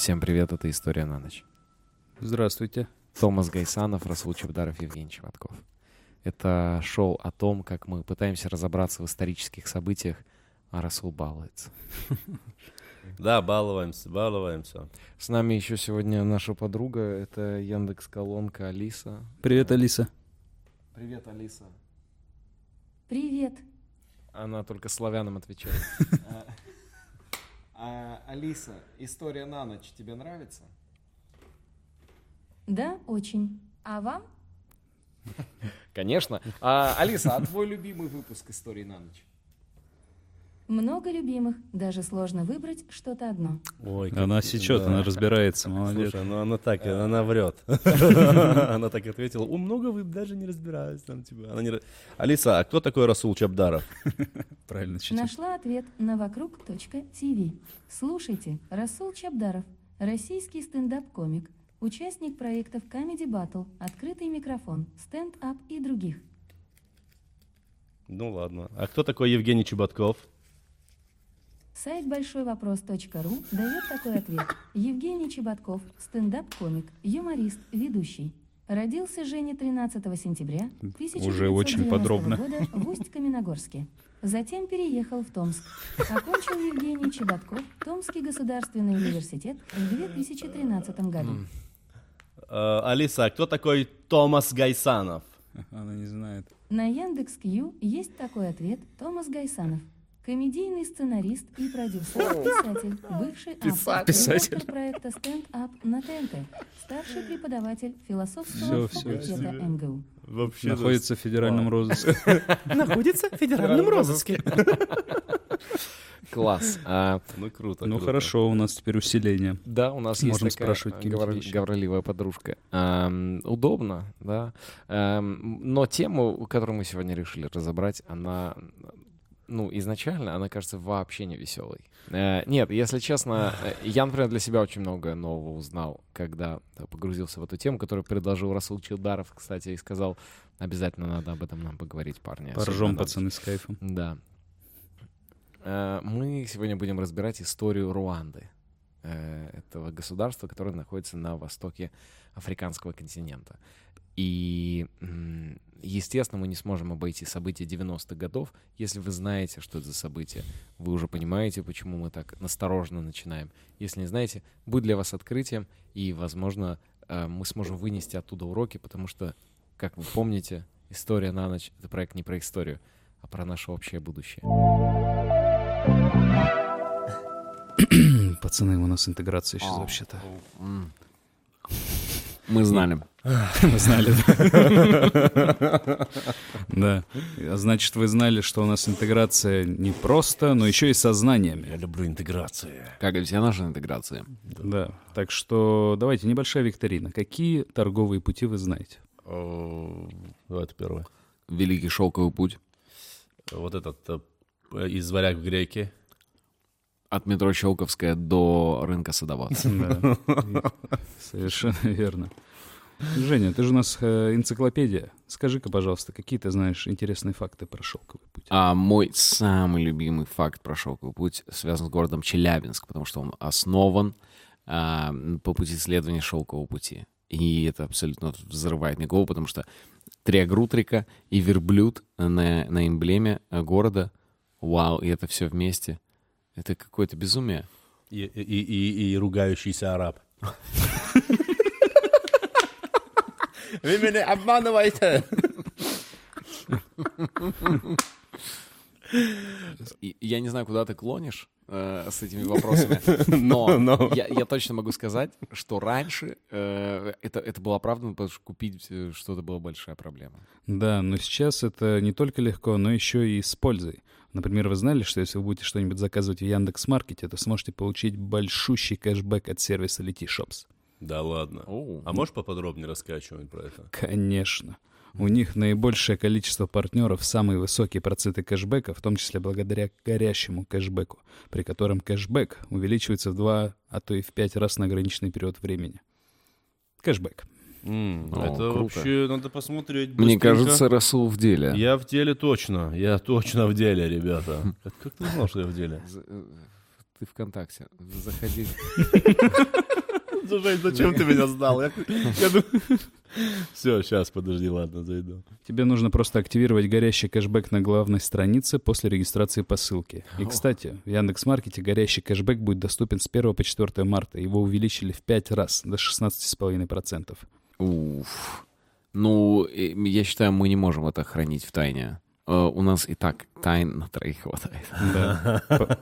Всем привет, это «История на ночь». Здравствуйте. Томас Гайсанов, Расул Чебдаров, Евгений Чеботков. Это шоу о том, как мы пытаемся разобраться в исторических событиях, а Расул балуется. Да, балуемся, балуемся. С нами еще сегодня наша подруга, это Яндекс Колонка Алиса. Привет, Алиса. Привет, Алиса. Привет. Она только славянам отвечает. А, Алиса, история на ночь тебе нравится? Да, очень. А вам? Конечно. А, Алиса, а твой любимый выпуск истории на ночь? Много любимых. Даже сложно выбрать что-то одно. Ой, как- Она сечет, да. она разбирается, молодец. Слушай, ну она так, она врет. Она так ответила, у много вы даже не разбираюсь. Там, типа, она не... Алиса, а кто такой Расул Чабдаров? Правильно читать. Нашла ответ на вокруг.тв. Слушайте, Расул Чабдаров, российский стендап-комик, участник проектов Comedy Battle, Открытый микрофон, стенд-ап и других. Ну ладно. А кто такой Евгений Чеботков? Сайт большойвопрос.ру дает такой ответ. Евгений Чеботков, стендап-комик, юморист, ведущий. Родился Женя 13 сентября 1990 Уже очень подробно. года в Усть-Каменогорске. Затем переехал в Томск. Окончил Евгений Чеботков Томский государственный университет в 2013 году. Э, Алиса, а кто такой Томас Гайсанов? Она не знает. На Яндекс.Кью есть такой ответ Томас Гайсанов. Комедийный сценарист и продюсер, писатель, бывший автор, Писатель. проекта «Стенд-ап» на ТНТ, старший преподаватель философского всё, факультета всё. МГУ. Вообще Находится в федеральном розыске. Находится в федеральном розыске. Класс. А, Ну круто. Ну круто. хорошо, у нас теперь усиление. Да, у нас Можем есть такая спрашивать э, говор- говорливая подружка. Ам, удобно, да. Ам, но тему, которую мы сегодня решили разобрать, она, ну, изначально, она кажется вообще не веселой. Э, нет, если честно, э, я, например, для себя очень много нового узнал, когда погрузился в эту тему, которую предложил Расул Чилдаров, кстати, и сказал, обязательно надо об этом нам поговорить, парни. Поржем, надо». пацаны, с кайфом. Да. Э, Мы сегодня будем разбирать историю Руанды, э, этого государства, которое находится на востоке африканского континента. И, естественно, мы не сможем обойти события 90-х годов. Если вы знаете, что это за события, вы уже понимаете, почему мы так настороженно начинаем. Если не знаете, будет для вас открытием, и, возможно, э, мы сможем вынести оттуда уроки, потому что, как вы помните, «История на ночь» — это проект не про историю, а про наше общее будущее. Пацаны, у нас интеграция сейчас вообще-то. Мы знали. Вы знали, да? Да. А Значит, вы знали, что у нас интеграция не просто, но еще и со знаниями. Я люблю интеграции. Как и все наши интеграции. Да. Так что давайте небольшая викторина. Какие торговые пути вы знаете? О, Давай это первое. Великий шелковый путь. Вот этот э, из варяг в греки. От метро Щелковская до рынка Садовац. Да. Совершенно верно. Женя, ты же у нас э, энциклопедия. Скажи-ка, пожалуйста, какие ты знаешь интересные факты про шелковый путь? А мой самый любимый факт про шелковый путь связан с городом Челябинск, потому что он основан а, по пути исследования шелкового пути. И это абсолютно взрывает мне голову, потому что триагрутрика и верблюд на, на эмблеме э, города. Вау, и это все вместе. Это какое-то безумие. И, и, и, и ругающийся араб. Вы меня обманываете. Я не знаю, куда ты клонишь э, с этими вопросами, но, Но. Я, я точно могу сказать, что раньше э, это, это было оправдано, потому что купить э, что-то была большая проблема. Да, но сейчас это не только легко, но еще и с пользой. Например, вы знали, что если вы будете что-нибудь заказывать в Яндекс.Маркете, то сможете получить большущий кэшбэк от сервиса Letyshops? Да ладно. Оу. А можешь поподробнее рассказать что-нибудь про это? Конечно. У них наибольшее количество партнеров, самые высокие проценты кэшбэка, в том числе благодаря горящему кэшбэку, при котором кэшбэк увеличивается в два, а то и в пять раз на ограниченный период времени. Кэшбэк. О, это круто. вообще надо посмотреть. Мне быстренько. кажется, Расул в деле. Я в деле точно. Я точно в деле, ребята. Как, как ты знал, что я в деле? Э, Ты ВКонтакте. Заходи. Жень, зачем ты меня сдал? Все, сейчас, подожди, ладно, зайду. Тебе нужно просто активировать горящий кэшбэк на главной странице после регистрации по ссылке. И, кстати, в Яндекс.Маркете горящий кэшбэк будет доступен с 1 по 4 марта. Его увеличили в 5 раз, до 16,5%. Уф. Ну, я считаю, мы не можем это хранить в тайне. Э, У нас и так тайн на троих хватает. Да.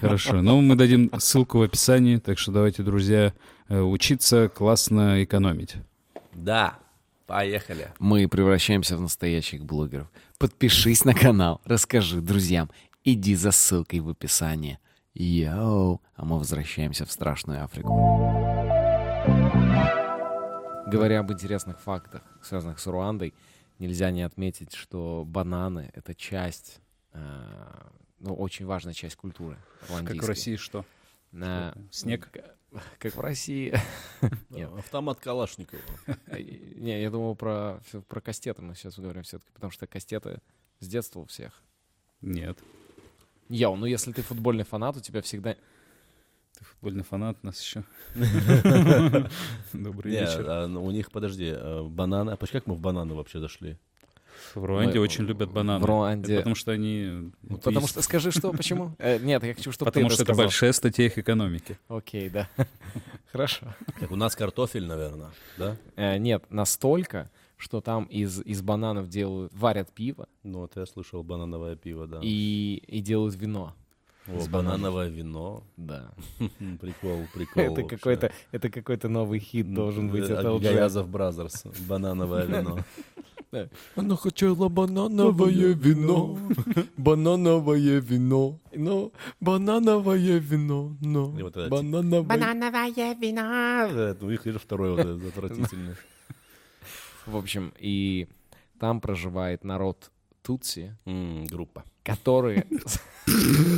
Хорошо. Ну, мы дадим ссылку в описании, так что давайте, друзья, э, учиться классно экономить. Да, поехали. Мы превращаемся в настоящих блогеров. Подпишись на канал, расскажи друзьям, иди за ссылкой в описании. Йоу! А мы возвращаемся в страшную Африку. Говоря об интересных фактах, связанных с Руандой, нельзя не отметить, что бананы — это часть, э, ну, очень важная часть культуры Как в России что? На- Снег? Как в России. Автомат Калашникова. Не, я думал про, про кастеты мы сейчас говорим все-таки, потому что кастеты с детства у всех. Нет. Йоу, ну если ты футбольный фанат, у тебя всегда... Ты футбольный фанат нас еще. Добрый вечер. а, ну, у них, подожди, э, бананы. А почему как мы в бананы вообще дошли? В Руанде Мы- очень любят бананы. В Руанде... Это потому что они... Ну, Потому есть- что... Скажи, что, почему? Э, Нет, я хочу, чтобы ты Потому это что это большая статья их экономики. Окей, да. Хорошо. Как у нас картофель, наверное, да? Э, Нет, настолько, что там из, из бананов делают, варят пиво Ну, вот я слышал банановое пиво, да. и, и делают вино. О, из банановое вино. Да. Прикол, прикол. Это какой-то, это какой-то новый хит должен быть. Это Gayazovs Brothers. Банановое вино. Она хотела банановое вино, банановое вино, но банановое вино, но банановое... Банановое вино. Э, Ну, их лишь второй вот этот отвратительный. В общем, и там проживает народ Тутси, Группа. Которые...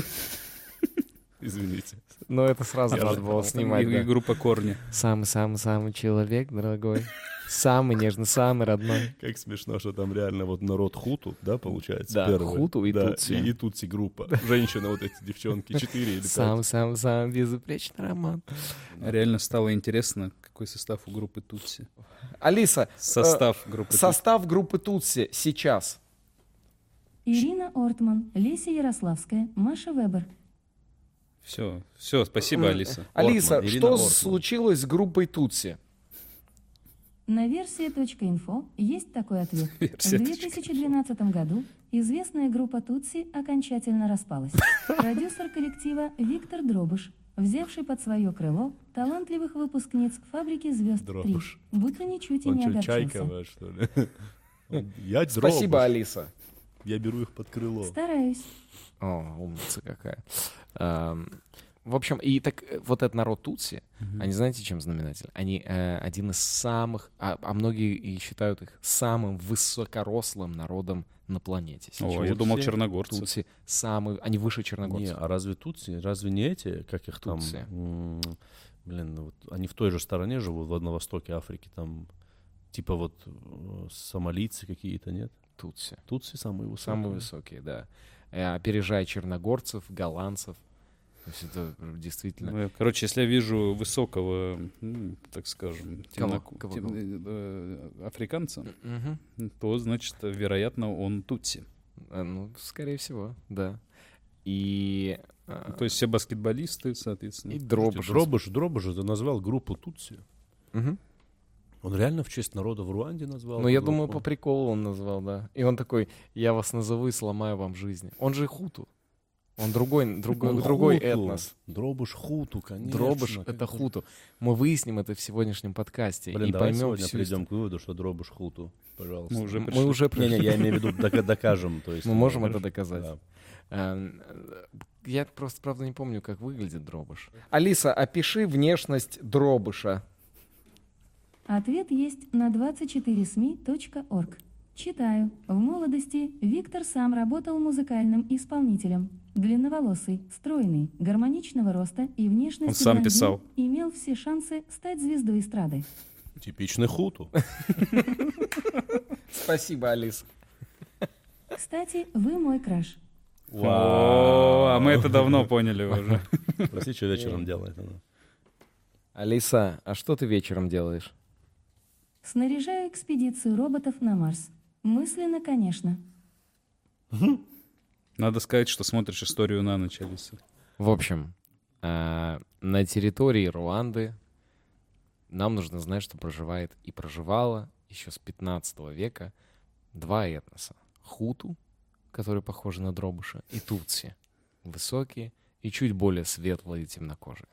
Извините. Ну, это сразу надо было снимать, И- и да. группа корни. Самый-самый-самый человек, дорогой. Самый нежный, самый родной. Как смешно, что там реально вот народ хуту, да, получается? Да, первый. хуту и Да, тутси. И, и тутси группа. Женщины вот эти девчонки, четыре или пять. Самый-самый-самый безупречный роман. Реально стало интересно, какой состав у группы Тутси. Алиса, Состав группы Тутси. состав группы Тутси сейчас. Ирина Ортман, Леся Ярославская, Маша Вебер. Все, все, спасибо, М, Алиса. Алиса, Ортман, Ирина что Ортман. случилось с группой Тутси? На версии.инфо есть такой ответ. В Версия 2012 году известная группа Тутси окончательно распалась. Продюсер коллектива Виктор Дробыш, взявший под свое крыло талантливых выпускниц фабрики звезд 3, Дробыш. будто ничуть и Он не что, огорчился. Чайкова, что ли? Я Спасибо, дробыш. Алиса. Я беру их под крыло. Стараюсь. О, умница какая. Эм, В общем, и так э, вот этот народ Тутси, они знаете, чем знаменатель? Они э, один из самых, а, а многие и считают их самым высокорослым народом на планете. О, сейчас. я думал, черногорцы. Тутси самый, они выше Не, черногорцев. а разве тутси, разве не эти, как их там, Тутси. блин, ну вот они в той же стороне живут, в- на востоке Африки, там, типа вот э, сомалийцы какие-то, нет? Тутси. Тутси самые высокие. Самые высокие, да. Э, Опережая черногорцев, голландцев. То есть это действительно... Ну, Короче, если я вижу высокого, м, так скажем, Кого? темноку- Кого, тем- кого? э, э, африканца, Мгм. то, значит, вероятно, он Тутси. Э, Ну, скорее всего, да. И... э, То есть все баскетболисты, соответственно. И дробыш. Дробыш, Дробыш это назвал группу Тутси. Мгм. Он реально в честь народа в Руанде назвал? Ну, я группу? думаю, по приколу он назвал, да. И он такой, я вас назову и сломаю вам жизнь. Он же хуту. Он другой, другой, Он другой хуту. этнос. Дробыш хуту, конечно. Дробыш — это хуту. Мы выясним это в сегодняшнем подкасте Блин, и давай поймем сегодня всю придем к выводу, что Дробыш хуту. Пожалуйста. Мы уже Мы пришли. уже Не-не, пришли. я имею в виду, дока- докажем. То есть, Мы можем ну, это доказать. да. Э, Я просто, правда, не помню, как выглядит дробыш. Алиса, опиши внешность дробыша. Ответ есть на 24smi.org. Читаю. В молодости Виктор сам работал музыкальным исполнителем. Длинноволосый, стройный, гармоничного роста и внешности Он сам блондин, писал. имел все шансы стать звездой эстрады. Типичный хуту. Спасибо, Алиса. Кстати, вы мой краш. О, а мы это давно поняли уже. Прости, что вечером делает она. Алиса, а что ты вечером делаешь? Снаряжаю экспедицию роботов на Марс. Мысленно, конечно. Надо сказать, что смотришь историю на ночь, Алиса. В общем, э, на территории Руанды нам нужно знать, что проживает и проживало еще с 15 века два этноса. Хуту, которые похожи на дробыша, и Тутси. Высокие и чуть более светлые и темнокожие.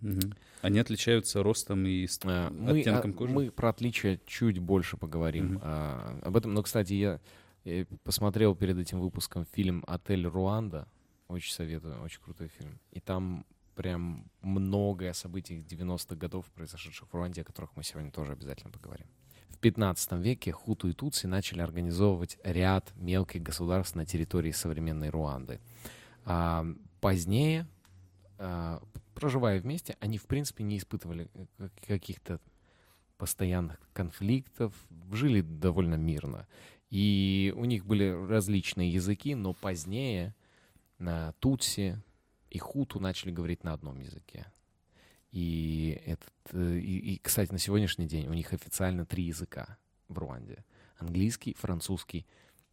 Мгм. Они отличаются ростом и Э, Мы, оттенком а, кожи? мы про отличия чуть больше поговорим Мгм. а, об этом. Но, кстати, я, э, посмотрел перед этим выпуском фильм «Отель Руанда». Очень советую, очень крутой фильм. И там прям многое событий 90-х годов, произошедших в Руанде, о которых мы сегодня тоже обязательно поговорим. В 15 веке хуту и тутси начали организовывать ряд мелких государств на территории современной Руанды. А, позднее, проживая вместе, они, в принципе, не испытывали э, как- каких-то постоянных конфликтов, жили довольно мирно. И у них были различные языки, но позднее на Тутси и Хуту начали говорить на одном языке. И, этот, э, и, и, кстати, на сегодняшний день у них официально три языка в Руанде. Английский, французский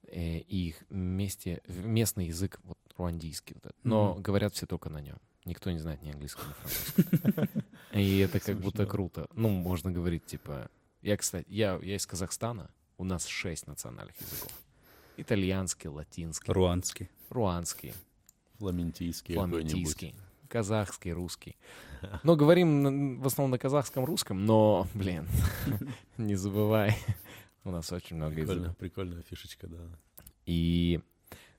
э, и их вместе, местный язык вот, руандийский. Вот этот. Но Мгм. говорят все только на нем. Никто не знает ни английского, ни французского. И это как будто круто. Ну, можно говорить, типа... Я, кстати, я, я из Казахстана. У нас шесть национальных языков. Итальянский, латинский, Руанский. руанский, Фламентийский фламандийский, казахский, русский. Но говорим в основном на казахском, русском, но, блин, не забывай, у нас очень много Прикольно, языков. прикольная фишечка, да. И,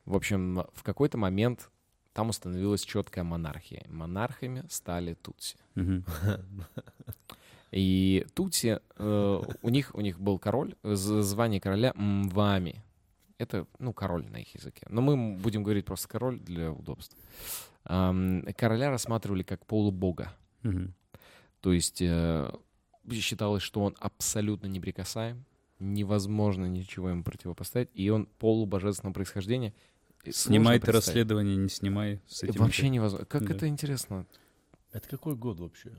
в общем, в какой-то момент там установилась четкая монархия. Монархами стали тутси. И Тутси, э, у них у них был король, звание короля Мвами. Это, ну, король на их языке. Но мы будем говорить просто король для удобства. Короля рассматривали как полубога. Мгм. То есть э, считалось, что он абсолютно неприкасаем, невозможно ничего ему противопоставить, и он полубожественного происхождения. Сложно Снимай ты расследование, не снимай. С этим Вообще опять. невозможно. Как Да. это интересно. Это какой год вообще?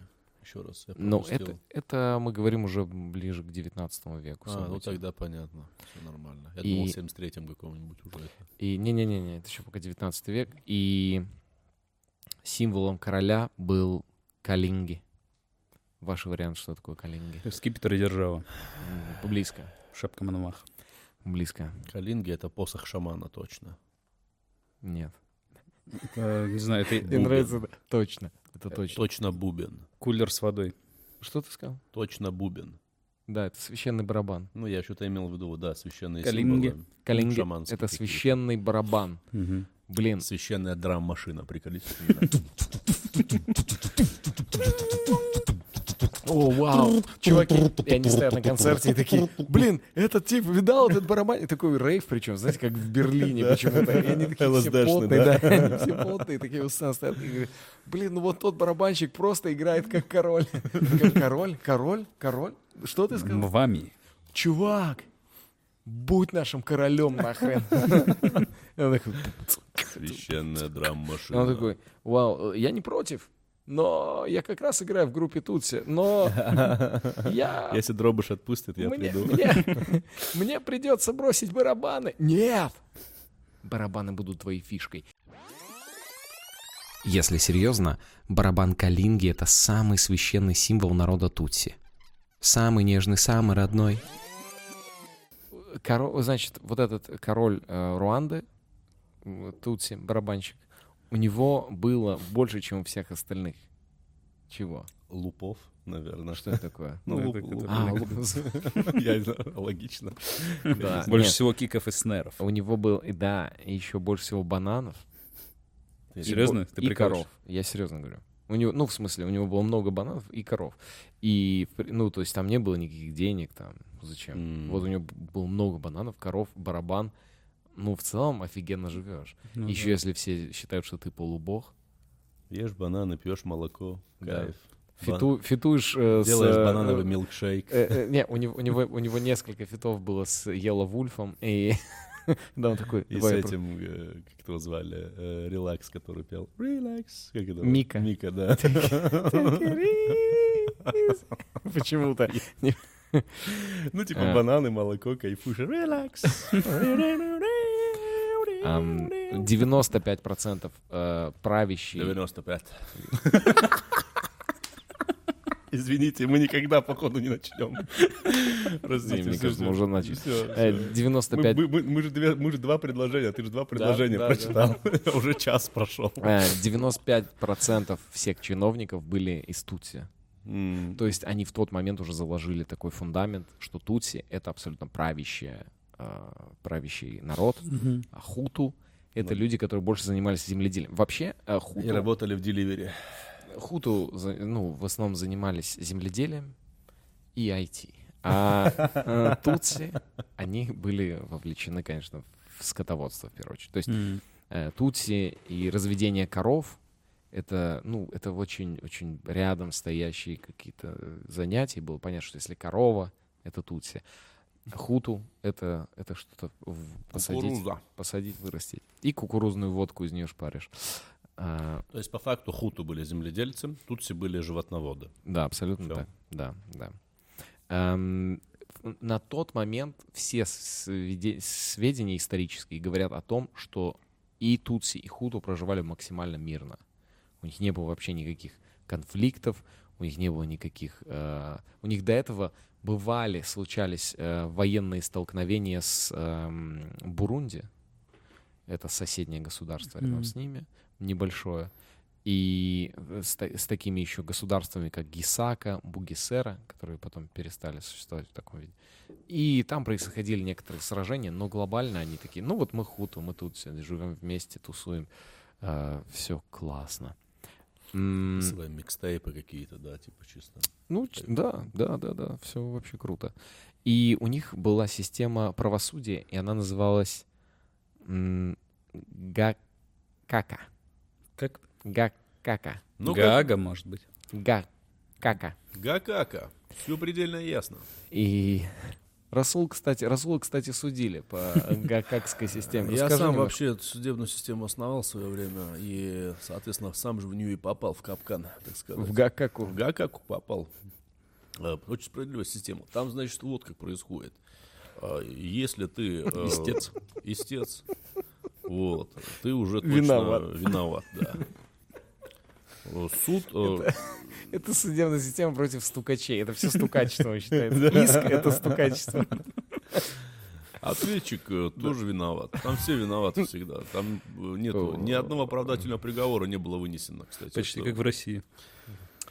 Еще раз. я Ну, это, это мы говорим уже ближе к 19 веку. А, ну тогда понятно. Все нормально. Я И- думал, в 73-м каком-нибудь уже это. И не-не-не, это еще пока 19 век. И символом короля был Калинги. Ваш вариант, что такое Калинги? Скипетр и держава. Близко. Шапка Мономах. Близко. Калинги — это посох шамана, точно. Нет. Это, не знаю, это Мне нравится. Точно. Это точно. Точно бубен. кулер с водой. Что ты сказал? Точно бубен. Да, это священный барабан. Ну, я что-то имел в виду, да, священные Калинги. символы. Калинги это какие-то. священный барабан. Блин, Священная драм-машина, приколись. О, вау. Чуваки, и они стоят на концерте и такие, блин, этот тип видал этот барабан? И такой рейв, причем, знаете, как в Берлине почему-то. И они такие все потные, да? все потные, такие у стоят. И говорят, блин, ну вот тот барабанщик просто играет как король. Как король? Король? Король? Что ты сказал? Вами. Чувак, будь нашим королем нахрен. Священная драм-машина. он такой, вау, я не против, но я как раз играю в группе Тутси, но я... Если дробыш отпустит, я мне, приду. мне- мне придется бросить барабаны. Нет! Барабаны будут твоей фишкой. Если серьезно, барабан Калинги — это самый священный символ народа Тутси. Самый нежный, самый родной. Коро- Значит, вот этот король э, Руанды, Тутси, барабанщик, у него было больше, чем у всех остальных. Чего? Лупов, наверное. Что это такое? Ну, Ну, луп- это- луп- А, луп- Я логично. Да. Больше всего киков и снеров. У него был, и да, и еще больше всего бананов. Серьезно? Ты и прикалываешься? коров. Я серьезно говорю. У него, ну, в смысле, у него было много бананов и коров. И, ну, то есть там не было никаких денег, там, зачем. Вот у него было много бананов, коров, барабан. Ну, в целом, офигенно живешь. Ну еще да. если все считают, что ты полубог. Ешь бананы, пьешь молоко. Да. Кайф. Фиту, фитуешь э, с... Делаешь э, банановый э, милкшейк. э, э, не, у него, у, него, у него несколько фитов было с Yellow Вульфом, и Да, он такой... И с «Давай, этим, э, как его звали, э, Релакс, который пел Релакс. Как это? Мика. Мика, да. Почему-то. Ну, типа А. бананы, молоко, кайфуешь. Релакс. Ам, 95% э, правящие... 95. Извините, мы никогда, походу, не начнем. Простите, мне кажется, мы уже начали. Э, всё. 95... Мы, мы- мы же две- мы же два предложения, ты же два предложения да, прочитал. Уже час прошел. э, 95% всех чиновников были из Тутси. М. То есть они в тот момент уже заложили такой фундамент, что Тутси — это абсолютно правящая, э, правящий народ, а Хуту — это люди, которые больше занимались земледелием. Вообще, э, И Хуту, работали в деливере. Хуту ну, в основном занимались земледелием и IT. А э, Тутси, они были вовлечены, конечно, в скотоводство, в первую очередь. То есть э, Тутси и разведение коров это, ну, это очень, очень рядом стоящие какие-то э, занятия. Было понятно, что если корова, это Тутси. Хуту — это, это что-то посадить, Кукуруза. посадить, вырастить. И кукурузную водку из нее шпаришь. А, То есть, по факту, хуту были земледельцы, тутси были животноводы. Да, абсолютно Всё. так. Да, да. Эм, на тот момент все сведе- сведения исторические говорят о том, что и Тутси, и Хуту проживали максимально мирно. У них не было вообще никаких конфликтов, у них не было никаких... э, у них до этого бывали, случались э, военные столкновения с эм, Бурунди. Это соседнее государство рядом Мгм. с ними, небольшое. И э, с, с такими еще государствами, как Гисака, Бугисера, которые потом перестали существовать в таком виде. И там происходили некоторые сражения, но глобально они такие, ну вот мы хуту, мы тут все живем вместе, тусуем, все классно. Свои микстейпы какие-то, да, типа чисто. ну, да, да, да, да, все вообще круто. И у них была система правосудия, и она называлась Гакака. Как? Гакака. Ну, Гага, может быть. Гакака. Гакака. Все предельно ясно. И Расул, кстати, Расула, кстати, судили по гакакской системе. Я Расскажи сам немножко. вообще эту судебную систему основал в свое время, и, соответственно, сам же в нее и попал, в капкан, так сказать. в гакаку. В Гакаку попал. Э, Очень справедливая система. Там, значит, вот как происходит. А, Если ты... э, Истец. Истец. Вот. Ты уже точно Виноват. виноват, да. Э, Суд... э, Это судебная система против стукачей. Это все стукачество считается. Иск — это стукачество. Ответчик э, тоже виноват. Там все виноваты всегда. Там нету ни одного оправдательного приговора не было вынесено, кстати. Почти как в России.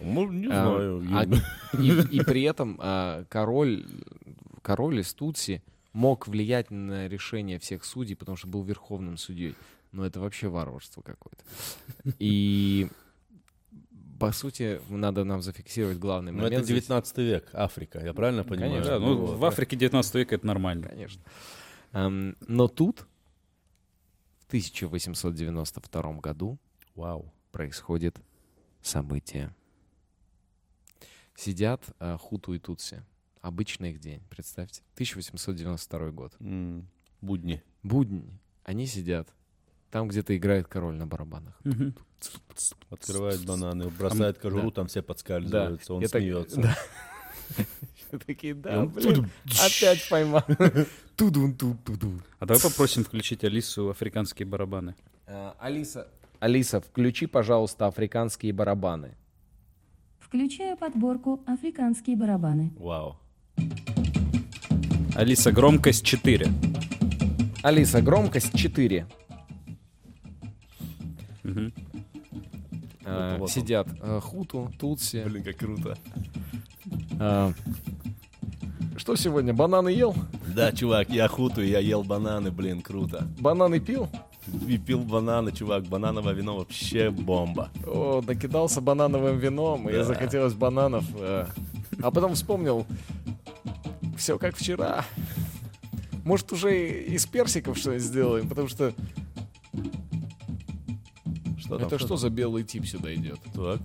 Ну, не А, знаю. а- я- И, и при этом а, король, король из Тутси мог влиять на решение всех судей, потому что был верховным судьей. Но это вообще варварство какое-то. И по сути, надо нам зафиксировать главный Ну, момент. это здесь. 19 век, Африка, я правильно понимаю? Конечно, Да, ну, вот, в. Африке 19 века это нормально. Конечно. Эм, но тут, в 1892 году, Вау. происходит событие. Сидят э, Хуту и Тутси. Обычный их день, представьте. 1892 год. М, Будни. Будни. Они сидят. Там где-то играет король на барабанах. Открывает бананы, бросает кожуру, там все подскальзываются, он смеется. да. Такие, да, блин, опять поймал. Тудун, ту, туду. А давай попросим включить Алису африканские барабаны. Э, Алиса, Алиса, включи, пожалуйста, африканские барабаны. Включаю подборку «Африканские барабаны». Вау. Алиса, громкость 4. Алиса, громкость 4. Э, Вот. Сидят э, Хуту, Тутси. Блин, как круто. Э, Что сегодня, бананы ел? Да, чувак, я хуту, я ел бананы, блин, круто. Бананы пил? И пил бананы, чувак, банановое вино вообще бомба. О, накидался банановым вином, и Да. захотелось бананов. э, А потом вспомнил, все как вчера. Может, уже и из персиков что-нибудь сделаем, потому что Что там? это что за белый тип сюда идет? Так.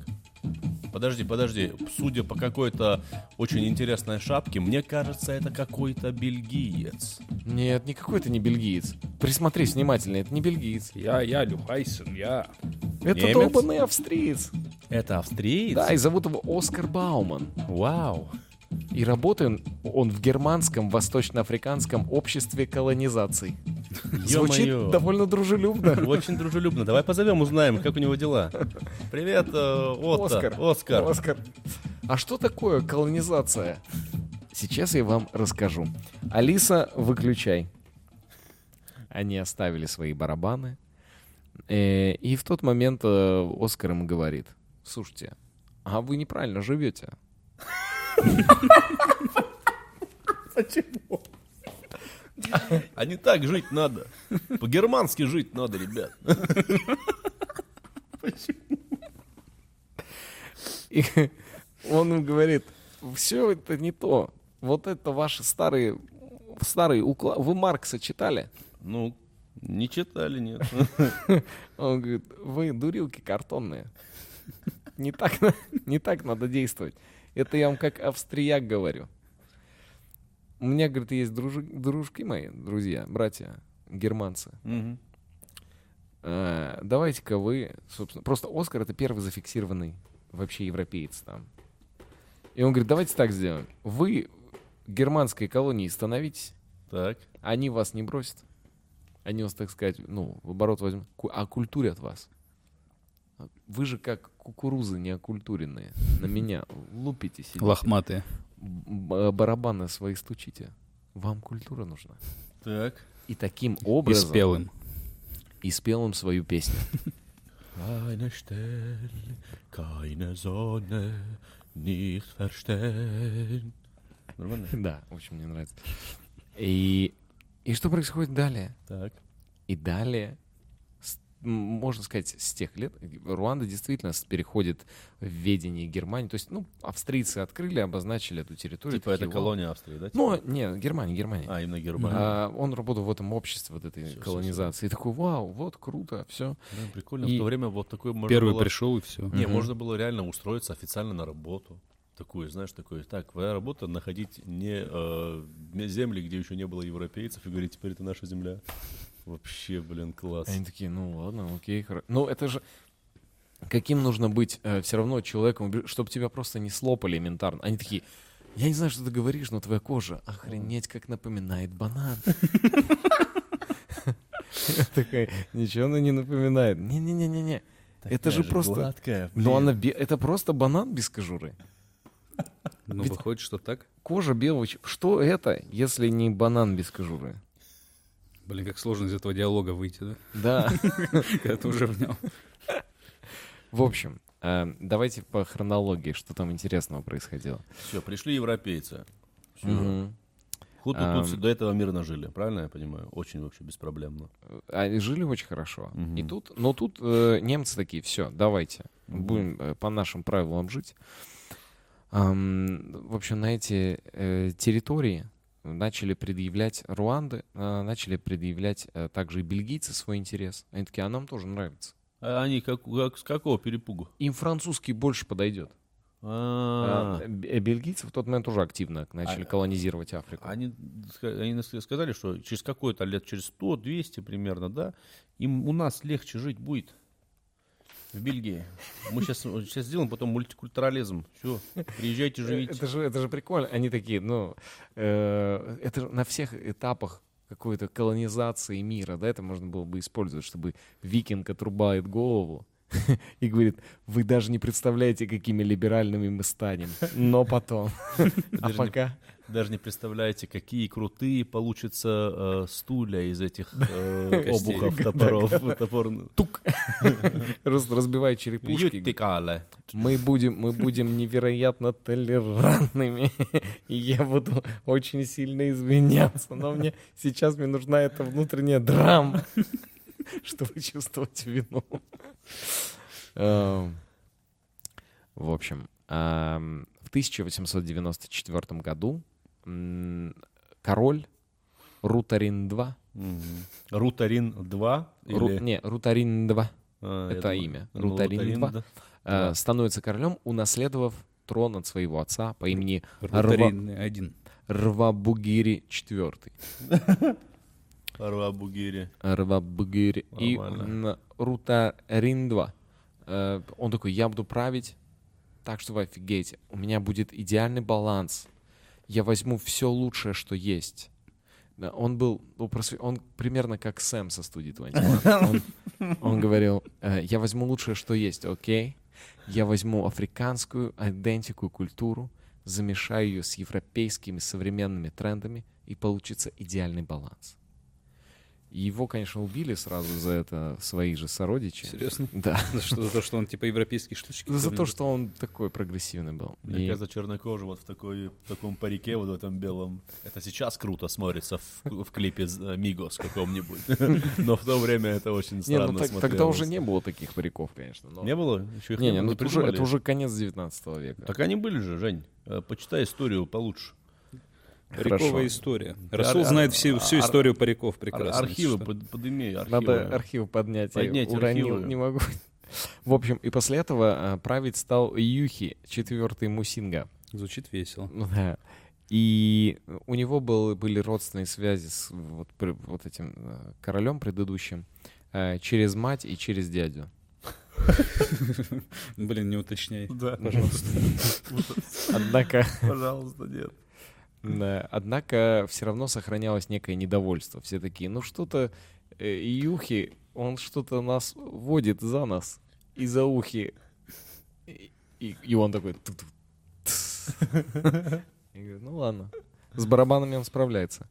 Подожди, подожди, подожди. Судя по какой-то очень интересной шапке, мне кажется, это какой-то бельгиец. Нет, никакой это не бельгиец. Присмотрись внимательно, это не бельгиец. Я, я, Люхайсен, я. Это Немец? долбанный австриец. Это австриец? Да, и зовут его Оскар Бауман. Вау. И работает он в германском восточноафриканском обществе колонизаций. Звучит довольно дружелюбно. Очень дружелюбно. Давай позовем, узнаем, как у него дела. Привет, э, Отто. Оскар. Оскар. Оскар. А что такое колонизация? Сейчас я вам расскажу. Алиса, выключай. Они оставили свои барабаны. Э, И в тот момент э, Оскар им говорит, слушайте, а вы неправильно живете. А не так жить надо. По-германски жить надо, ребят. И он им говорит, все это не то. Вот это ваши старые, старые уклады. Вы Маркса читали? Ну, не читали, нет. Он говорит, вы дурилки картонные. Не так, не так надо действовать. Это я вам как австрияк говорю. У меня, говорит, есть дружи- дружки мои, друзья, братья, германцы. Мгм. Э, Давайте-ка вы, собственно, просто Оскар это первый зафиксированный вообще европеец там. И он говорит, давайте так сделаем. Вы германской колонии становитесь, Так. они вас не бросят. Они вас, так сказать, ну, в оборот возьмут, ку- оккультурят вас. Вы же как кукурузы неокультуренные. На меня лупите сидите. Лохматые. Б- барабаны свои стучите. Вам культура нужна. Так. И таким И образом... спел им. И спел им свою песню. Eine Stelle, keine Sonne, nicht verstehen. Нормально? Да, очень мне нравится. И, и что происходит далее? Так. И далее, можно сказать, с тех лет Руанда действительно переходит в ведение Германии. То есть, ну, австрийцы открыли, обозначили эту территорию. Типа это такие, «О». колония Австрии, да? Ну, типа? не, Германия, Германия. А, именно Германия. А, он работал в этом обществе, вот этой всё, колонизации. И такой, вау, вот круто, все. Да, прикольно. и- В то время вот такой можно Первый было- пришел и все. Не, Мгм. можно было реально устроиться официально на работу. Такую, знаешь, такой, так, твоя работа находить не э, не земли, где еще не было европейцев, и говорить, теперь это наша земля. Вообще, блин, класс. Они такие, ну ладно, окей, хорошо. Ну, это же каким нужно быть все равно человеком, чтобы тебя просто не слопали элементарно. Они такие, я не знаю, что ты говоришь, но твоя кожа, охренеть, как напоминает банан. Я Такая, ничего она не напоминает. Не-не-не-не-не. Это же просто... Гладкая, Но она бе- это просто банан без кожуры. Ну, Ведь- выходит, что так. Кожа белого... Что это, если не банан без кожуры? Блин, как сложно из этого диалога выйти, да? Да. Когда ты уже в нем. В общем, э, давайте по хронологии, что там интересного происходило. Все, пришли европейцы. Хуту Ам. тут до этого мирно жили, правильно я понимаю? Очень вообще беспроблемно. Они жили очень хорошо. И тут, но тут э, немцы такие, все, давайте, будем э, по нашим правилам жить. Ам, в общем, на эти э, территории начали предъявлять Руанды, э, начали предъявлять э, также и бельгийцы свой интерес. Они такие, а нам тоже нравится. А они как, как- с какого перепугу? Им французский больше подойдет. А, А, б- бельгийцы в тот момент уже активно начали А- колонизировать Африку. Они, они сказали, что через какое-то лет, через 100-200 примерно, да, им у нас легче жить будет в Бельгии. Мы сейчас, сейчас сделаем потом мультикультурализм. Все, приезжайте, живите. Это же, это же прикольно. Они такие, ну, э, это же на всех этапах какой-то колонизации мира, да, это можно было бы использовать, чтобы викинг отрубает голову и говорит, вы даже не представляете, какими либеральными мы станем, но потом. А пока Даже не представляете, какие крутые получатся э, стулья из этих э, обухов, топоров. топор- тук раз- разбивает черепушки. Мы будем, мы будем невероятно толерантными, и я буду очень сильно извиняться, но мне сейчас мне нужна эта внутренняя драма, чтобы чувствовать вину. Эм, В общем, эм, в 1894 году король Рутарин II, Мгм. Рутарин 2? Ру- или- не, Рутарин II, А, я это думаю, имя, ну, Рутарин 2, да. э, становится королем, унаследовав трон от своего отца по имени Ротарийный один. Рвабугири IV. Арвабугири. Рвабугири. И м, Рутариндва. Э, Он такой, я буду править так, что вы офигеете. У меня будет идеальный баланс. Я возьму все лучшее, что есть. Да, он был, ну, он примерно как Сэм со студии 21. Он, он говорил, э, я возьму лучшее, что есть, окей? Я возьму африканскую идентику культуру, замешаю ее с европейскими современными трендами, и получится идеальный баланс. Его, конечно, убили сразу за это свои же сородичи. Серьезно? Да. За что, за то, что он типа европейские штучки? За то, что он такой прогрессивный был. Мне И- кажется, чернокожий вот в, такой, в таком парике, вот в этом белом. Это сейчас круто смотрится в, в клипе з- Мигос каком-нибудь. Но в то время это очень Не, странно ну так- тогда смотрелось. уже не было таких париков, конечно. но- Не было? Еще их Не, не, было, ну это уже, это уже конец 19 века. Так они были же, Жень. Э, Почитай историю получше. Париковая Хорошо. история. Расул ар- знает всю, всю историю париков Ар- прекрасно. архивы, под, подними архивы. Надо архив поднять. Поднять я уронил, архивы. не могу. В общем, и после этого а, править стал Юхи, четвертый Мусинга. Звучит весело. Да. И у него был, были родственные связи с вот, вот этим э, королем предыдущим э, через мать и через дядю. Блин, не уточняй. Да, Пожалуйста. Однако, пожалуйста, нет. Да, однако все равно сохранялось некое недовольство. Все такие, ну что-то э, Юхи, он что-то нас водит за нас и за ухи. И, и- и он такой... Я говорю, ну ладно. С барабанами он справляется.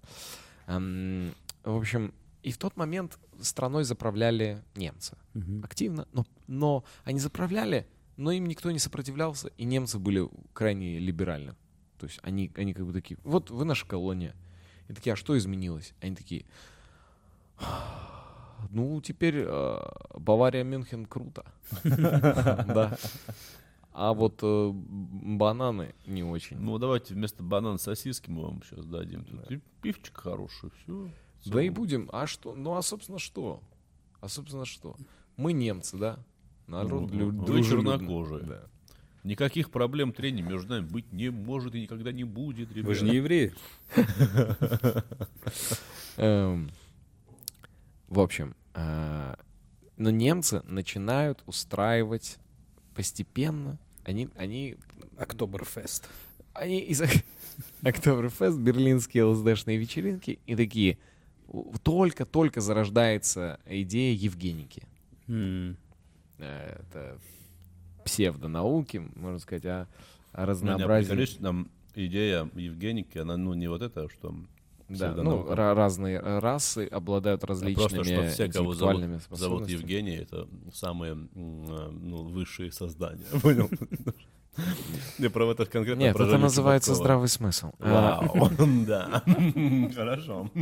В общем, и в тот момент страной заправляли немцы. Активно, но, но они заправляли, но им никто не сопротивлялся, и немцы были крайне либеральны. То есть они, они как бы такие, вот вы наша колония. И такие, а что изменилось? Они такие, ну, теперь э, Бавария, Мюнхен круто. Да. А вот э, бананы не очень. Ну, давайте вместо банан сосиски мы вам сейчас дадим. Тут и пивчик хороший, все. Да и будем. А что? Ну, а собственно что? А собственно что? Мы немцы, да? Народ Ну, лю- вы дружелюбный. чернокожие. Да. Никаких проблем трений между нами быть не может и никогда не будет, ребят. Вы же не евреи. Эм, В общем, э, но немцы начинают устраивать постепенно. Они, они, Октоберфест. они из Октоберфест, берлинские ЛСДшные вечеринки и такие. Только-только зарождается идея Евгеники. М. Э, Это псевдонауки, можно сказать, не, разнообразии. представляешь, там идея Евгеники, она, ну, не вот это, что Да, ну, ра- разные э, расы обладают а различными просто, что все, кого зовут, зовут. Евгений, это самые э, ну, высшие создания. Понял? Не про это конкретно. Нет, это называется здравый смысл. А, Вау, да. Хорошо.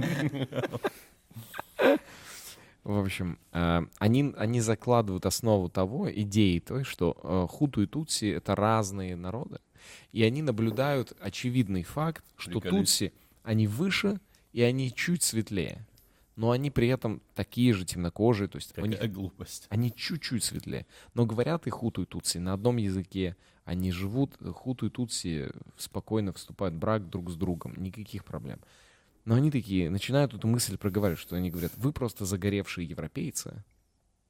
В общем, э, они, они закладывают основу того, идеи той, что э, хуту и тутси — это разные народы, и они наблюдают очевидный факт, что Приколись. тутси, они выше, и они чуть светлее, но они при этом такие же темнокожие, то есть у них Какая глупость. Они чуть-чуть светлее. Но говорят и хуту и тутси на одном языке. Они живут, хуту и тутси спокойно вступают в брак друг с другом. Никаких проблем. Но они такие, начинают эту мысль проговаривать, что они говорят, вы просто загоревшие европейцы.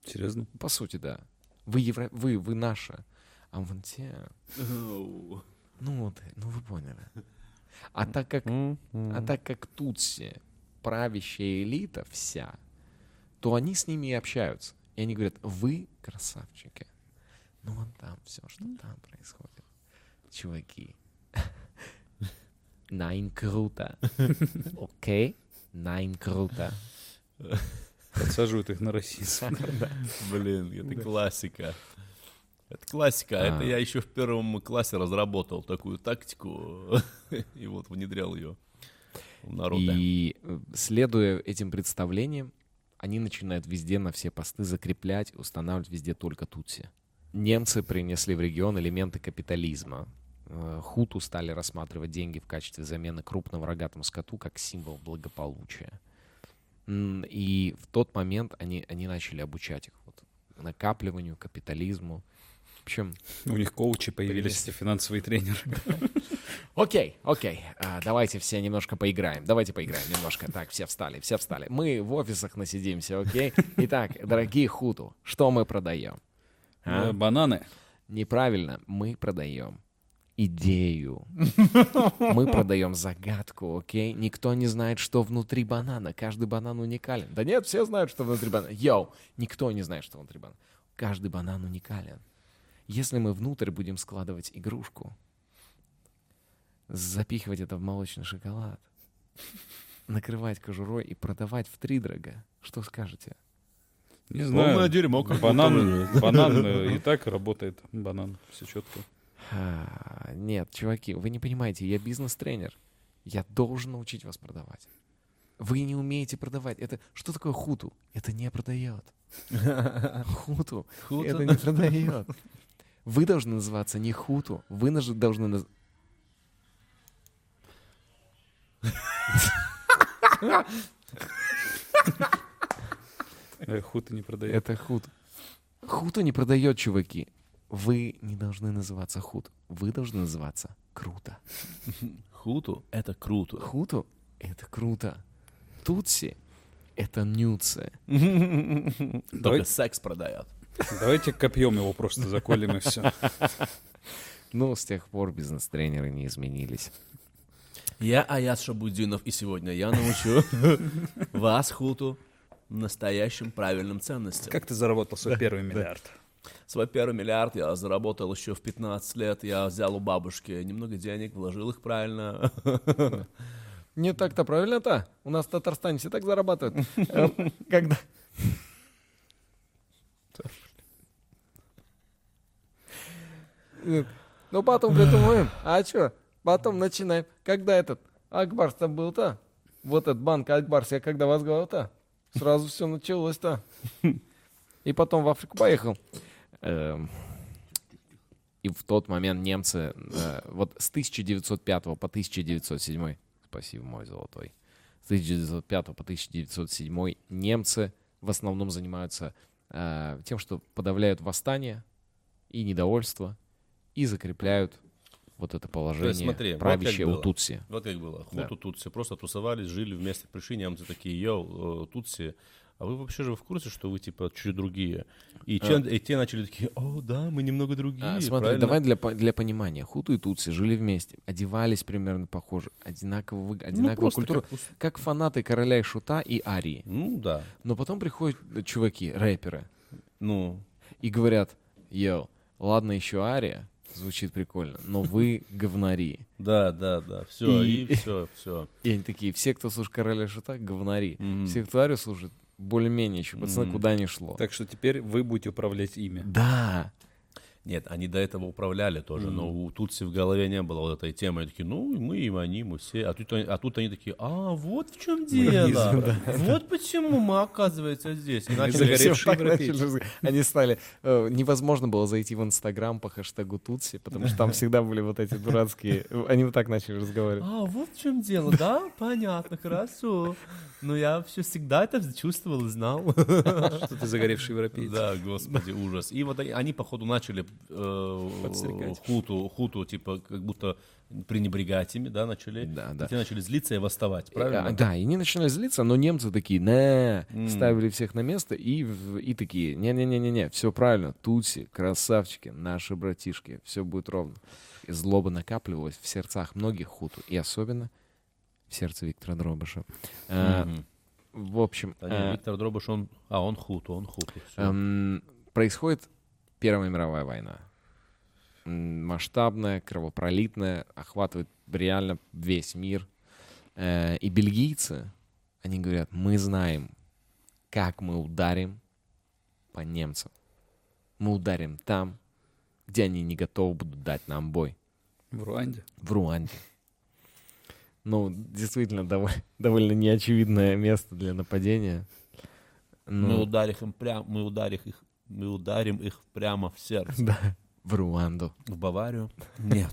Серьезно? По сути, да. Вы, евро... вы, вы наши. А вон те... Ну вот, ну вы поняли. А так как, а так как тутси правящая элита вся, то они с ними и общаются. И они говорят, вы красавчики. Ну вон там все, что там происходит. Чуваки. Найн круто. Окей? Найн круто. Подсаживают их на расизм. Блин, это классика. Это классика. А. Это я еще в первом классе разработал такую тактику и вот внедрял ее в народ. И э, следуя этим представлениям, они начинают везде на все посты закреплять, устанавливать везде только тутси. Немцы принесли в регион элементы капитализма. Э, Хуту стали рассматривать деньги в качестве замены крупному рогатому скоту как символ благополучия. И в тот момент они, они начали обучать их вот, накапливанию, капитализму, общем, У них коучи появились, эти финансовые тренеры. окей, окей, а, давайте все немножко поиграем. Давайте поиграем немножко. Так, все встали, все встали. Мы в офисах насидимся, окей? Итак, дорогие хуту, что мы продаем? А? Э, Бананы. Неправильно, мы продаем идею. Мы продаем загадку, окей? Никто не знает, что внутри банана. Каждый банан уникален. Да нет, все знают, что внутри банана. Йоу, никто не знает, что внутри банана. Каждый банан уникален. Если мы внутрь будем складывать игрушку, запихивать это в молочный шоколад, накрывать кожурой и продавать в тридорога, что скажете? Не Полное знаю. дерьмо. как Банан, банан и так работает. Банан. Все четко. А, нет, чуваки, вы не понимаете, я бизнес-тренер. Я должен научить вас продавать. Вы не умеете продавать. Это что такое хуту? Это не продает. Хуту. Хуту? Это не продает. Вы должны называться не хуту. Вы должны наз- Э, Хуты не продает. Это хуту. Хуту не продает, чуваки. Вы не должны называться хут. Вы должны называться круто. Хуту — это круто. Хуту — это круто. Тутси — это нюцы. Только Давай- секс продает. Давайте копьем его просто заколем и все. Ну, с тех пор бизнес-тренеры не изменились. Я Аяс Шабудинов, и сегодня я научу вас, Хуту, настоящим правильным ценностям. Как ты заработал свой первый миллиард? Свой первый миллиард я заработал еще в 15 лет. Я взял у бабушки немного денег, вложил их правильно. Не так-то правильно-то. У нас в Татарстане все так зарабатывают. Когда... Э, Ну, потом придумаем. А что? Потом начинаем. Когда этот Акбарс-то был-то? Вот этот банк Акбарс, я когда возглавил-то? Сразу все началось-то. И потом в Африку поехал. Эм, И в тот момент немцы, э, вот с 1905 по 1907, спасибо, мой золотой, с 1905 по 1907 немцы в основном занимаются э, тем, что подавляют восстание и недовольство и закрепляют вот это положение смотри, вот как правящее у было. Тутси. Вот как было. Да. Хуту Тутси просто тусовались, жили вместе. Пришли немцы такие, йоу, э, Тутси, а вы вообще же в курсе, что вы типа чуть другие? И, че- и те начали такие, о, да, мы немного другие. А, смотри, правильно?» давай для, для понимания. Хуту и Тутси жили вместе, одевались примерно похоже, одинаково, вы- Ну, одинаковая просто культура, как как фанаты короля и шута и арии. Ну, да. Но потом приходят э, чуваки, рэперы, Ну, и говорят, йоу, ладно еще ария, звучит прикольно, но вы говнари. да, да, да. Все, И- и, все, все. И они такие, все, кто слушает короля шута, говнари. Все, кто арию слушает, более-менее еще, пацаны, Мгм. куда не шло. Так что теперь вы будете управлять ими. Да, Нет, они до этого управляли тоже, но у Тутси в голове не было вот этой темы. Они такие, ну, и мы, и они, мы все. А тут, они- а тут они такие, а, вот в чем дело. Вот почему мы, оказывается, здесь. И начали. Они стали... э, Невозможно было зайти в Инстаграм по хэштегу Тутси, потому что там всегда были вот эти дурацкие... Они вот так начали разговаривать. А, вот в чем дело, да? Понятно, хорошо. Но я все всегда это чувствовал и знал. Что ты загоревший европеец. Да, господи, ужас. И вот они, они, походу, начали э, хуту, хуту, типа, как будто пренебрегать ими, да, начали. Да, да. И те начали злиться и восставать, правильно? А, Да, и они начинали злиться, но немцы такие, не, М. ставили всех на место и, и такие, не-не-не-не-не, все правильно, тутси, красавчики, наши братишки, все будет ровно. И злоба накапливалась в сердцах многих хуту, и особенно в сердце Виктора Дробыша. А. В общем, Да не, а, Виктор Дробыш, он... А, он хуту, он хуту. Эм, происходит Первая мировая война. Масштабная, кровопролитная, охватывает реально весь мир. Э, и бельгийцы, они говорят, мы знаем, как мы ударим по немцам. Мы ударим там, где они не готовы будут дать нам бой. В Руанде. В Руанде. Ну, действительно, дов- довольно неочевидное место для нападения. Мы Ну, ударим им прям, мы ударим их, мы ударим их прямо в сердце. да, в Руанду. В Баварию? Нет,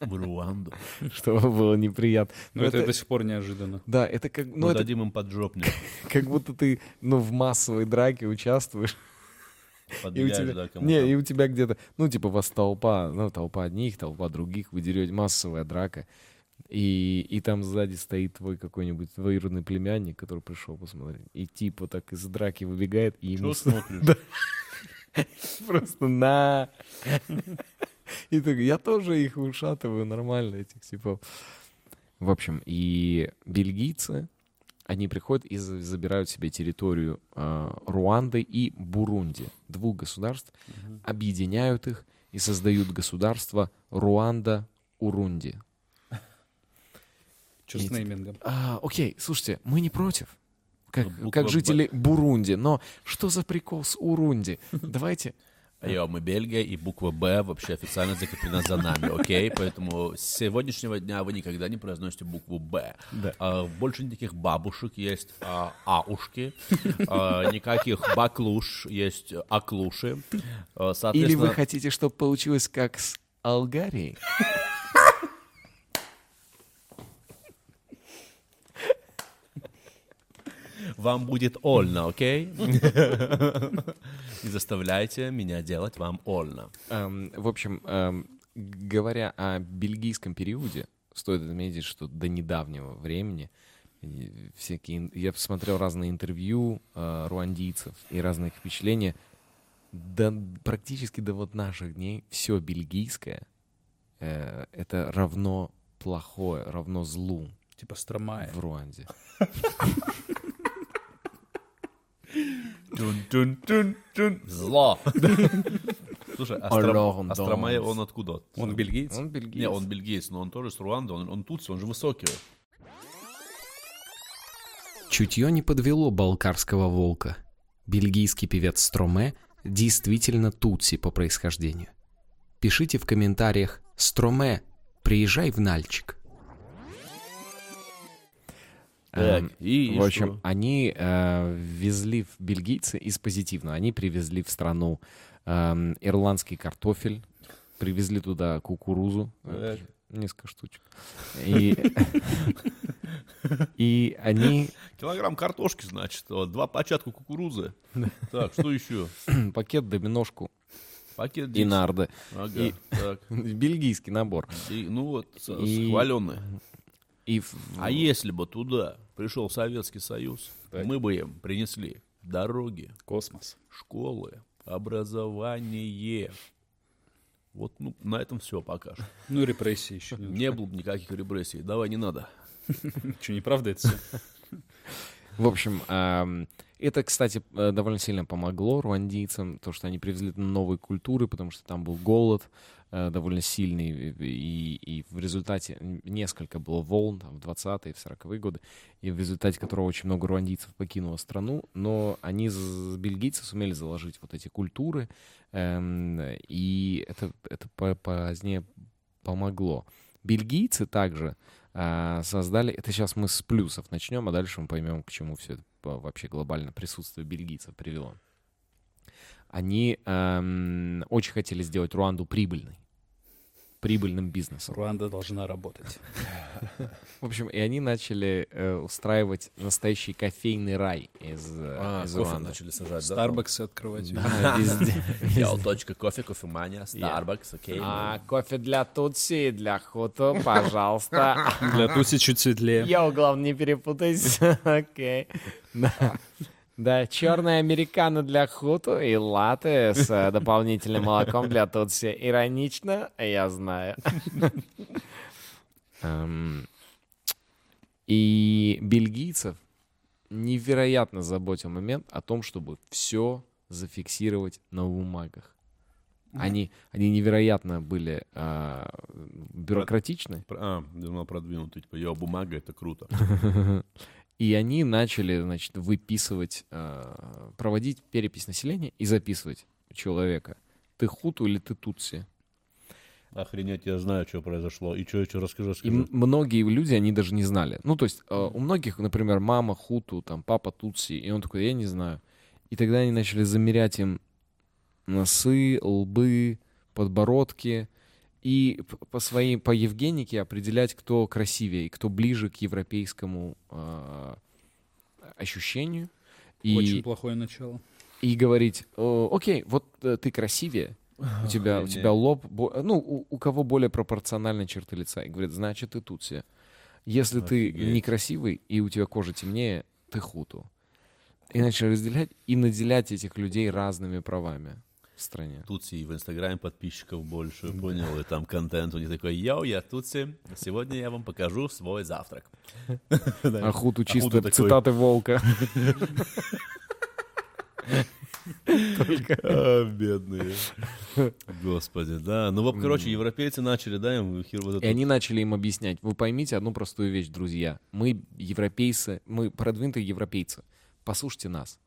в Руанду. чтобы было неприятно. Но Ну, это, это- до сих пор неожиданно. Да, это как, ну, Мы это дадим им поджопник. как будто ты ну, в массовой драке участвуешь, И у тебя, да, кому-то. не, и у тебя где-то, ну, типа, вас толпа, ну, толпа одних, толпа других, вы дерете, массовая драка. И, и там сзади стоит твой какой-нибудь двоюродный племянник, который пришел посмотреть. И типа так из драки выбегает, и ему Что смотришь? просто на... И так, я тоже их ушатываю нормально, этих типов. В общем, и бельгийцы, они приходят и за- забирают себе территорию э, Руанды и Бурунди, двух государств, объединяют их и создают государство Руанда-Урунди. Что с неймингом? А, окей, слушайте, мы не против. Как, буква как «Б». жители Бурунди. Но что за прикол с Урунди? Давайте Йо, мы Бельгия, и буква «Б» вообще официально закреплена за нами, окей? Поэтому с сегодняшнего дня вы никогда не произносите букву «Б». Да. А, больше никаких бабушек, есть а, аушки, а, никаких баклуш, есть аклуши. А, Или Соответственно, вы хотите, чтобы получилось как с Алгарией? Вам будет ольно, окей? Не заставляйте меня делать вам ольно. Эм, в общем, эм, говоря о бельгийском периоде, стоит отметить, что до недавнего времени всякие... Я посмотрел разные интервью э, руандийцев и разные их впечатления. До, практически до вот наших дней все бельгийское э, это равно плохое, равно злу Типа Стромая. в Руанде. Зло. Слушай, Alors, Астра- Астромая, dans- он откуда? Он бельгиец? Он бельгиец. Не, он бельгиец, но он тоже с Руанды, он, он тут, он же высокий. Чутье не подвело балкарского волка. Бельгийский певец Строме действительно тутси по происхождению. Пишите в комментариях «Строме, приезжай в Нальчик». Так, Эм, и, и в общем, что? они э, ввезли в бельгийцы из позитивного. Они привезли в страну эм, ирландский картофель, привезли туда кукурузу, э, Так. несколько штучек. И, и они Килограмм картошки, значит, два початка кукурузы. Так, что еще? пакет доминошку Пакет и нарды. Ага, и-. Бельгийский набор. И, ну вот, И-. И в- А если бы туда пришел Советский Союз, Так. мы бы им принесли дороги, Космос. школы, образование. Вот, ну, на этом все пока что. Ну, репрессии еще. Не было бы никаких репрессий. Давай, не надо. Что, неправда это все? В общем, это, кстати, э, довольно сильно помогло руандийцам, то, что они привезли новые культуры, потому что там был голод довольно сильный, и, и в результате несколько было волн там, в 20-е, в 40-е годы, и в результате которого очень много руандийцев покинуло страну, но они, бельгийцы, сумели заложить вот эти культуры, эм, и это, это по- позднее помогло. Бельгийцы также а, создали, это сейчас мы с плюсов начнем, а дальше мы поймем, к чему все это вообще глобально присутствие бельгийцев привело. Они эм, очень хотели сделать Руанду прибыльной, прибыльным бизнесом. Руанда должна работать. В общем, и они начали э, устраивать настоящий кофейный рай из, э, А, из кофе Руанды. начали сажать, да? Старбаксы открывать. Да, везде. Я точка кофе, кофемания, Starbucks, окей. А, кофе для Тутси и для Хуту, пожалуйста. Для Туси чуть светлее. Йоу, главное, не перепутайся. Окей. Да. Черный американо для хуту и латте с э, дополнительным молоком для тутси. Иронично, я знаю. Эм, И бельгийцев невероятно заботил момент о том, чтобы все зафиксировать на бумагах. Они, они невероятно были а, бюрократичны. Про- А, думал продвинутый, типа, йо, бумага, это круто. И они начали, значит, выписывать, э, проводить перепись населения и записывать человека. Ты хуту или ты тутси? Охренеть, я знаю, что произошло. И что, что расскажу, И расскажу. м- многие люди, они даже не знали. Ну, то есть э, у многих, например, мама хуту, там, папа тутси, и он такой, я не знаю. И тогда они начали замерять им носы, лбы, подбородки, и по своей, по Евгенике определять, кто красивее, и кто ближе к европейскому э, ощущению. И... Очень плохое начало. и говорить, «О, окей, вот э, ты красивее, у тебя, у тебя лоб, ну, у, у кого более пропорциональные черты лица. И говорит, значит, ты тутси. Если ты Офигеть. некрасивый, и у тебя кожа темнее, ты хуту. И начали разделять и наделять этих людей разными правами в стране. Тутси и в Инстаграме подписчиков больше, понял, и там контент у них такой, йоу, я Тутси, сегодня я вам покажу свой завтрак. А хуту чисто такой- цитаты волка. А, бедные. Господи, да. Ну, вот, короче, европейцы начали, да, им хер вот И это... они начали им объяснять. Вы поймите одну простую вещь, друзья. Мы европейцы, мы продвинутые европейцы. Послушайте нас.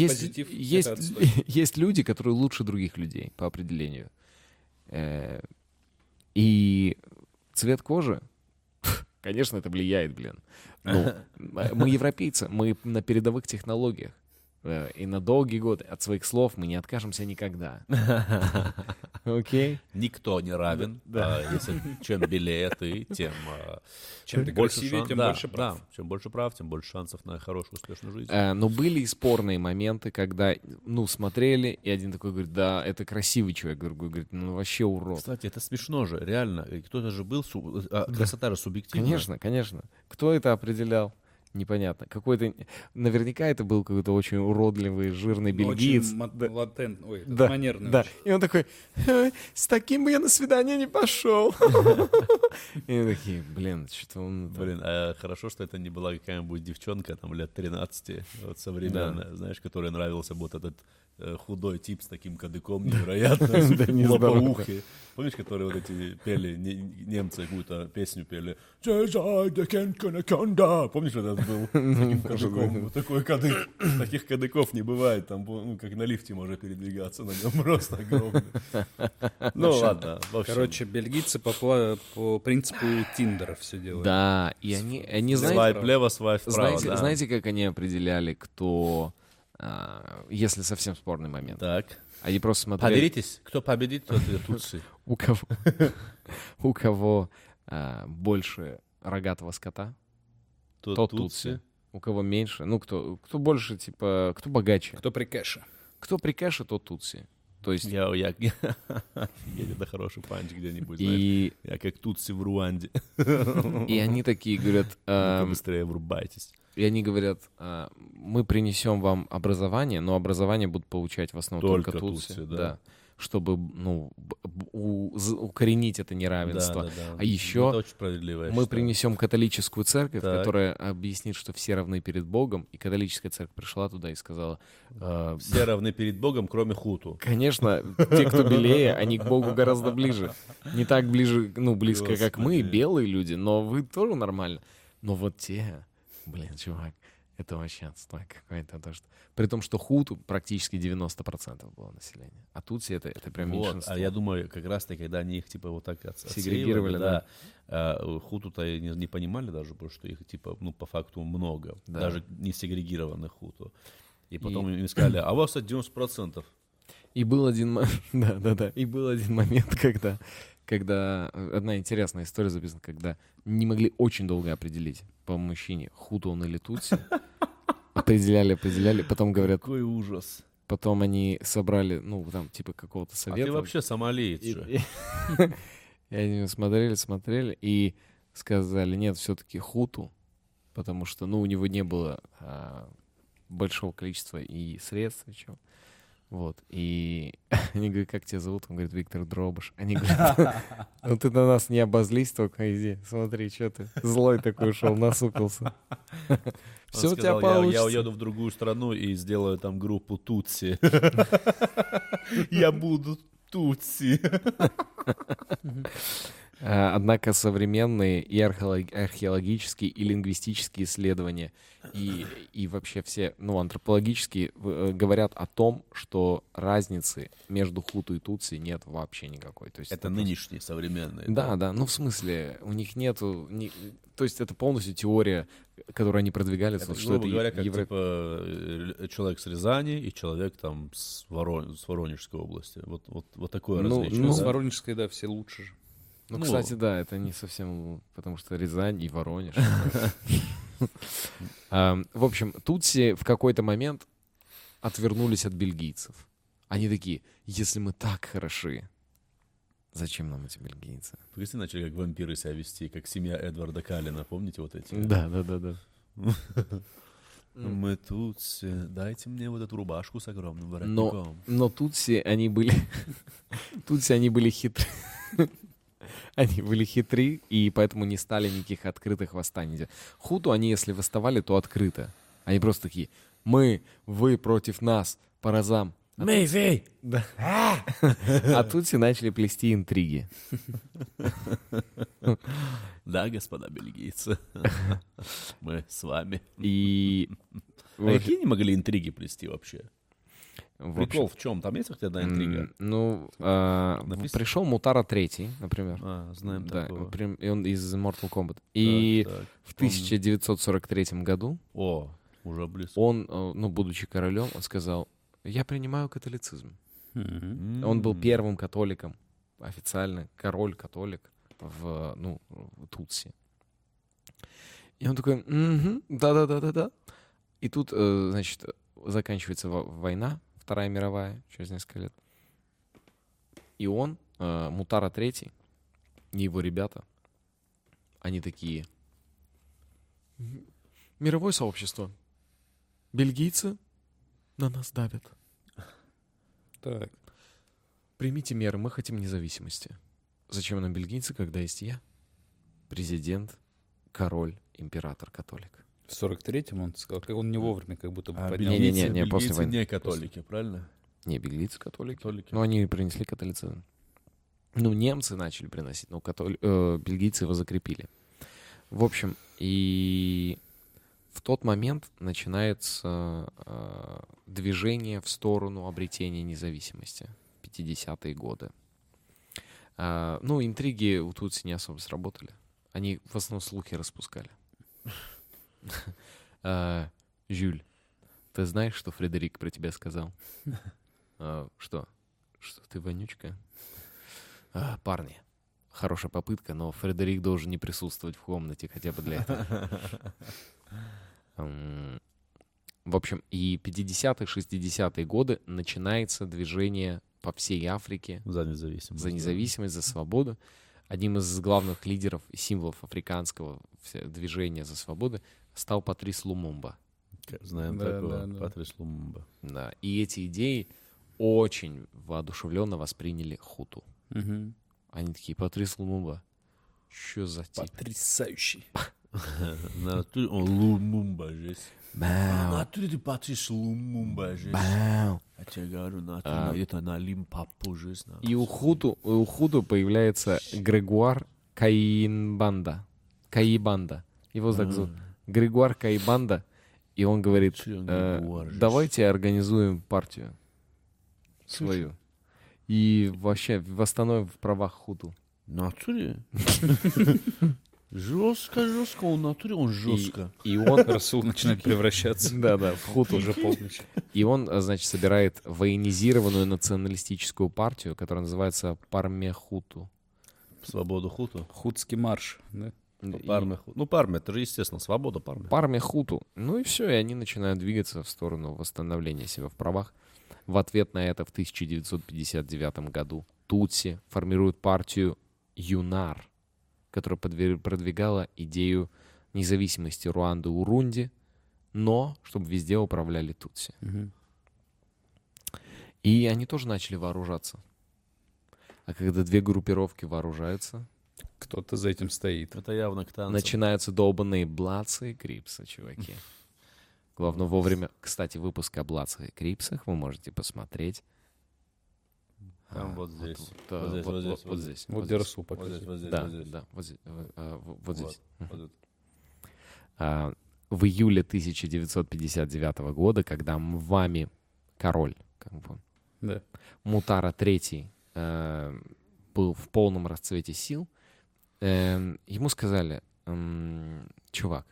Есть, есть, есть люди, которые лучше других людей по определению. Э, И цвет кожи, конечно, это влияет, блин. Ну, мы европейцы, мы на передовых технологиях. Э, И на долгие годы от своих слов мы не откажемся никогда. Окей? Никто не равен. Да. А, если чем белее ты, тем... а, Чем ты больше красивее, тем больше прав. Да, чем больше прав, тем больше шансов на хорошую, успешную жизнь. Э, Но были и спорные моменты, когда, ну, смотрели, и один такой говорит, да, это красивый человек, другой говорит, ну, вообще урод. Кстати, это смешно же, реально. Кто-то же был... су- а, Красота же субъективная. Конечно, конечно. Кто это определял? Непонятно. Какой-то... Наверняка это был какой-то очень уродливый, жирный Ну, бельгиец. Очень Да. латент, ой, Да, манерный Да. очень. И он такой, «Э, с таким бы я на свидание не пошел. И такие, блин, что-то он... там». Блин, а хорошо, что это не была какая-нибудь девчонка, там, лет 13, вот современная, знаешь, которой нравился вот этот худой тип с таким кадыком невероятно, Да, не лопоухий. Помнишь, которые вот эти пели, не- немцы какую-то песню пели? Помнишь, этот был? Таким кадыком. Вот Такой кадык. Таких кадыков не бывает. Там, ну, как на лифте можно передвигаться на нем. Просто огромный. Ну, ладно. Короче, бельгийцы по, по принципу Тиндера все делают. Да, и они, они знаете, Свайп лево, свайп вправо, знаете, как они определяли, кто, если совсем спорный момент? Так. Они просто смотрели, Помиритесь. Кто победит, тот и Тутси. у кого, у кого а, больше рогатого скота, Тот тот тутси. У кого меньше, ну, кто, кто больше, типа, кто богаче. Кто при кэше? Кто при кэше, тот тутси. То есть, Я, я, Офигеть, это хороший панч где-нибудь, и, Я как Тутси в Руанде. и они такие говорят, Ну-ка ам, быстрее врубайтесь. и они говорят, а, мы принесем вам образование, но образование будут получать в основном только, Только тутси, да. Чтобы, ну, у- укоренить это неравенство. Да, да, да. А еще Это очень справедливо, Мы принесем католическую церковь, Так. которая объяснит, что все равны перед Богом, и католическая церковь пришла туда и сказала, «Э, Все равны перед Богом, кроме Хуту. конечно, те, кто белее, они к Богу гораздо ближе. Не так ближе, ну, близко, как мы, Господи. белые люди, но вы тоже нормально. Но вот те, блин, чувак, это вообще отстой какой-то. То, что... При том, что хуту практически 90% было населения. А тут это, это прям Вот, меньшинство. а я думаю, как раз-таки, когда они их типа вот так от- Сегрегировали, отсеивали, да, а, хуту-то и не, не понимали даже, потому что их типа, ну, по факту много, Да. даже не сегрегированных хуту. И потом им сказали, а у вас от 90%. И был один, мо- да, да, да, и был один момент, когда, когда э, одна интересная история записана, когда не могли очень долго определить по мужчине, худо он или тутси. Определяли, определяли, потом говорят, Какой ужас. потом они собрали, ну, там, типа, какого-то А совета. ты вообще сомалиец же. и- и они смотрели, смотрели и сказали, нет, все-таки хуту, потому что, ну, у него не было а, большого количества и средств, и чего. Вот, и они говорят, как тебя зовут? Он говорит, Виктор Дробыш. Они говорят, ну ты на нас не обозлись только, иди, смотри, что ты злой такой ушел, насупился. Все у тебя сказал, «Я- получится. уеду в другую страну и сделаю там группу Тутси. Я буду Тутси. А, Однако современные и археолог- археологические, и лингвистические исследования, и, и вообще все, ну, антропологические, э, говорят о том, что разницы между хуту и тутси нет вообще никакой. То есть Это просто- нынешние современные. Да, да, ну в смысле, у них нету, ни- то есть это полностью теория, которую они продвигали, Это, что грубо это говоря, как евро- типа э, человек с Рязани и человек там с, Ворон- с Воронежской области. Вот, вот, вот такое Ну, различие. Ну, ну, с да? Воронежской, да, все лучше же. Ну, Ну. кстати, да, это не совсем, потому что Рязань и Воронеж. В общем, Тутси в какой-то момент отвернулись от бельгийцев. Они такие, если мы так хороши, зачем нам эти бельгийцы? Прикиньте, начали как вампиры себя вести, как семья Эдварда Каллина, помните вот эти? Да, да, да, да. Мы тут, все, дайте мне вот эту рубашку с огромным Но, воротником. но тут все они были, тут все они были хитры. Они были хитры, и поэтому не стали никаких открытых восстаний. Хуту они, если восставали, то открыто. Они просто такие, мы, вы против нас, по разам. Мэйфэй! Да. А тут все начали плести интриги. Да, господа бельгийцы, мы с вами. И... А какие они могли интриги плести вообще? В Прикол в чем? Там есть хоть одна интрига? Ну, а, Написано? пришел Мутара Третий, например. А, знаем Да, такого. прям- и он из Mortal Kombat. И Так, так, в помню. 1943 году О, уже близко. он, э, ну, будучи королем, он сказал, я принимаю католицизм. Мгм. Он был первым католиком, официально король-католик в, ну, в Тутси. И он такой, «Мгм, да-да-да-да-да. И тут, э, значит, заканчивается во- война, Вторая мировая, через несколько лет. И он, э, Мутара Третий, и его ребята, они такие, «М, мировое сообщество, бельгийцы на нас давят. Так. Примите меры, мы хотим независимости. Зачем нам бельгийцы, когда есть я? Президент, король, император, католик. В 43-м он сказал, как он не вовремя как будто бы А поднял. Не-не-не, бельгийцы- не, после бельгийцы войны. не католики, правильно? Не, бельгийцы католики. Католики. Но они принесли католицизм. Ну, немцы начали приносить, но католи... э, бельгийцы его закрепили. В общем, и в тот момент начинается э, движение в сторону обретения независимости. 50-е годы. А, ну, интриги у Тутси не особо сработали. Они в основном слухи распускали. А, Жюль, ты знаешь, что Фредерик про тебя сказал? А, Что? Что ты вонючка? А, Парни, хорошая попытка, но Фредерик должен не присутствовать в комнате хотя бы для этого. В общем, и 50-е, 60-е годы начинается движение по всей Африке За независимость. за независимость, за свободу. Одним из главных лидеров и символов африканского движения за свободу стал Патрис Лумумба. Знаем Да, такого. да, да. Патрис Лумумба. Да. И эти идеи очень воодушевленно восприняли хуту. Мгм. Они такие, Патрис Лумумба, что за тип? Потрясающий. Он Лумумба жесть. А натуре ты Патрис Лумумба жесть. бау. Я тебе говорю, на А. натуре, это на Лимпопо жесть. на. И у хуту, у хуту появляется Грегуар Каинбанда. Каибанда. Его так зовут. Грегуар Каибанда. И он говорит, э, давайте организуем партию свою. И вообще восстановим в правах хуту. На натуре? Жестко, жестко, он в натуре, он жестко. И он, Расул начинает превращаться. да-да, в хуту. Уже полночь. И он, э, значит, собирает военизированную националистическую партию, которая называется Пармехуту. Свободу хуту. Худский марш. да? Ну, И- Парме. ху- Ну, Парме, это же, естественно, свобода Парме. Пармехуту. Ну и все, и они начинают двигаться в сторону восстановления себя в правах. В ответ на это в 1959 году Тутси формируют партию ЮНАР, которая продвигала идею независимости Руанды и Урунди, но чтобы везде управляли Тутси. Мгм. И они тоже начали вооружаться. А когда две группировки вооружаются, Кто-то за этим стоит. Это явно к танцам. начинаются долбанные Блацы и Крипсы, чуваки. Главное вовремя... Кстати, выпуск о Блацах и Крипсах вы можете посмотреть. Там А, вот здесь. Вот здесь, вот- здесь, вот здесь. Вот. Расул Вот здесь, показывает. вот здесь, Да, вот здесь. да, вот здесь. э, э, вот здесь. А, В июле 1959 года, когда вами король, как бы, Да. Мутара III э, был в полном расцвете сил, эм, ему сказали, эм, чувак,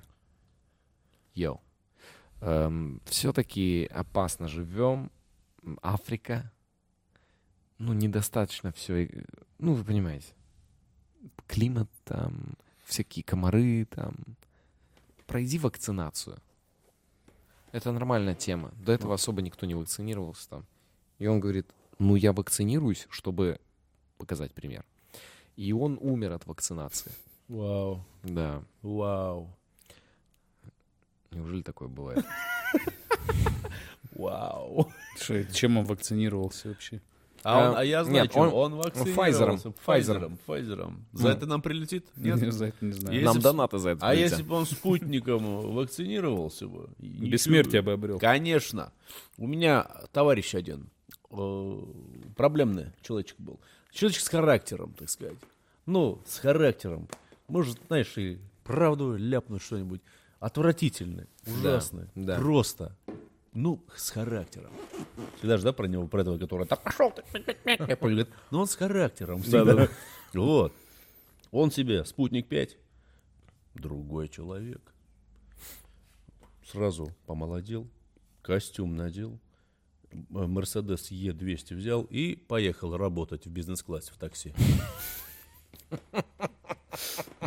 йоу, все-таки опасно живем, Африка, ну, недостаточно все, ну, вы понимаете, климат там, всякие комары там, пройди вакцинацию. Это нормальная тема. До этого особо никто не вакцинировался там. И он говорит, ну я вакцинируюсь, чтобы показать пример. И он умер от вакцинации. Вау, Да. вау, Неужели такое бывает? вау. Чем он вакцинировался вообще? А, он- А, а я знаю, нет, чем. он- он, вакцинировался. Файзером. Файзером. За это нам прилетит? Нет? Я за это не знаю. Если Нам б- донаты за это А прилетят. если бы он спутником вакцинировался бы? Бессмертие бы обрел. Конечно. У меня товарищ один, э, проблемный человечек был. Человечек с характером, так сказать. Ну, с характером. Может, знаешь, и правду ляпнуть что-нибудь. Отвратительный, ужасный. да. Просто. Ну, с характером. Всегда же, да, про него, про этого, который, да пошел ты. Я понял, говорит, ну он с характером всегда. Вот. Он себе спутник 5, другой человек. Сразу помолодел, костюм надел, Мерседес Е200 взял и поехал работать в бизнес-классе в такси.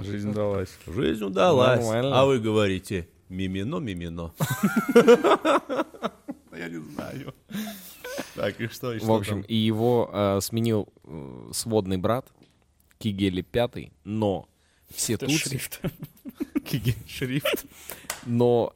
Жизнь далась. Жизнь удалась. Нормально. А вы говорите, мимино, мимино. Я не знаю. Так, и что, и В общем, и его э, сменил э, сводный брат Кигели Пятый, но все тутси, шрифт. Шрифт. но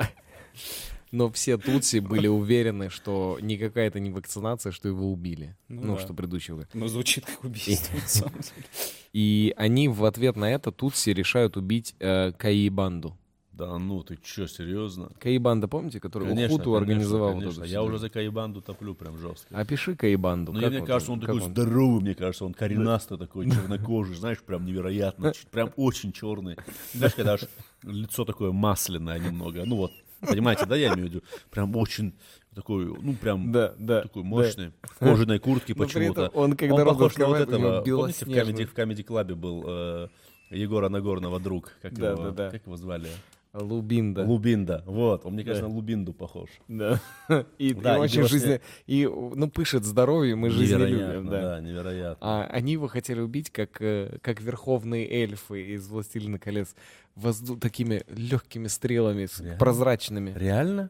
но все тутси были уверены, что никакая это не вакцинация, что его убили, Ну ну, да. что предыдущий был. Ну, звучит как убийство. на самом деле. И они в ответ на это тутси решают убить э, Каибанду. Да ну, ты чё, серьезно? Каибанда, помните, который Хуту организовал вот конечно. эту Я уже за Каибанду топлю прям жестко. Опиши Каибанду. Ну, как мне вот кажется, он такой здоровый, мне кажется, он коренастый такой, чернокожий, знаешь, прям невероятно, прям очень черный. Знаешь, когда аж лицо такое масляное немного, ну вот, понимаете, да, я имею в виду, прям очень такой, ну, прям Да, да. такой да. мощный, в кожаной куртке почему-то. он, когда он похож на вот этого, помните, в. Comedy, в Comedy Club был э, Егора Нагорного друг, как, Да, его, да, да. как его звали? Лубинда. Лубинда, вот, он, мне кажется, Да. на Лубинду похож. Да. И, Да, и очень жизненно... И, ну, пышет здоровьем и жизнелюбием, да. да, невероятно. А они его хотели убить, как, э, как верховные эльфы из «Властелина колец», возду... такими легкими стрелами, Реально? прозрачными. Реально?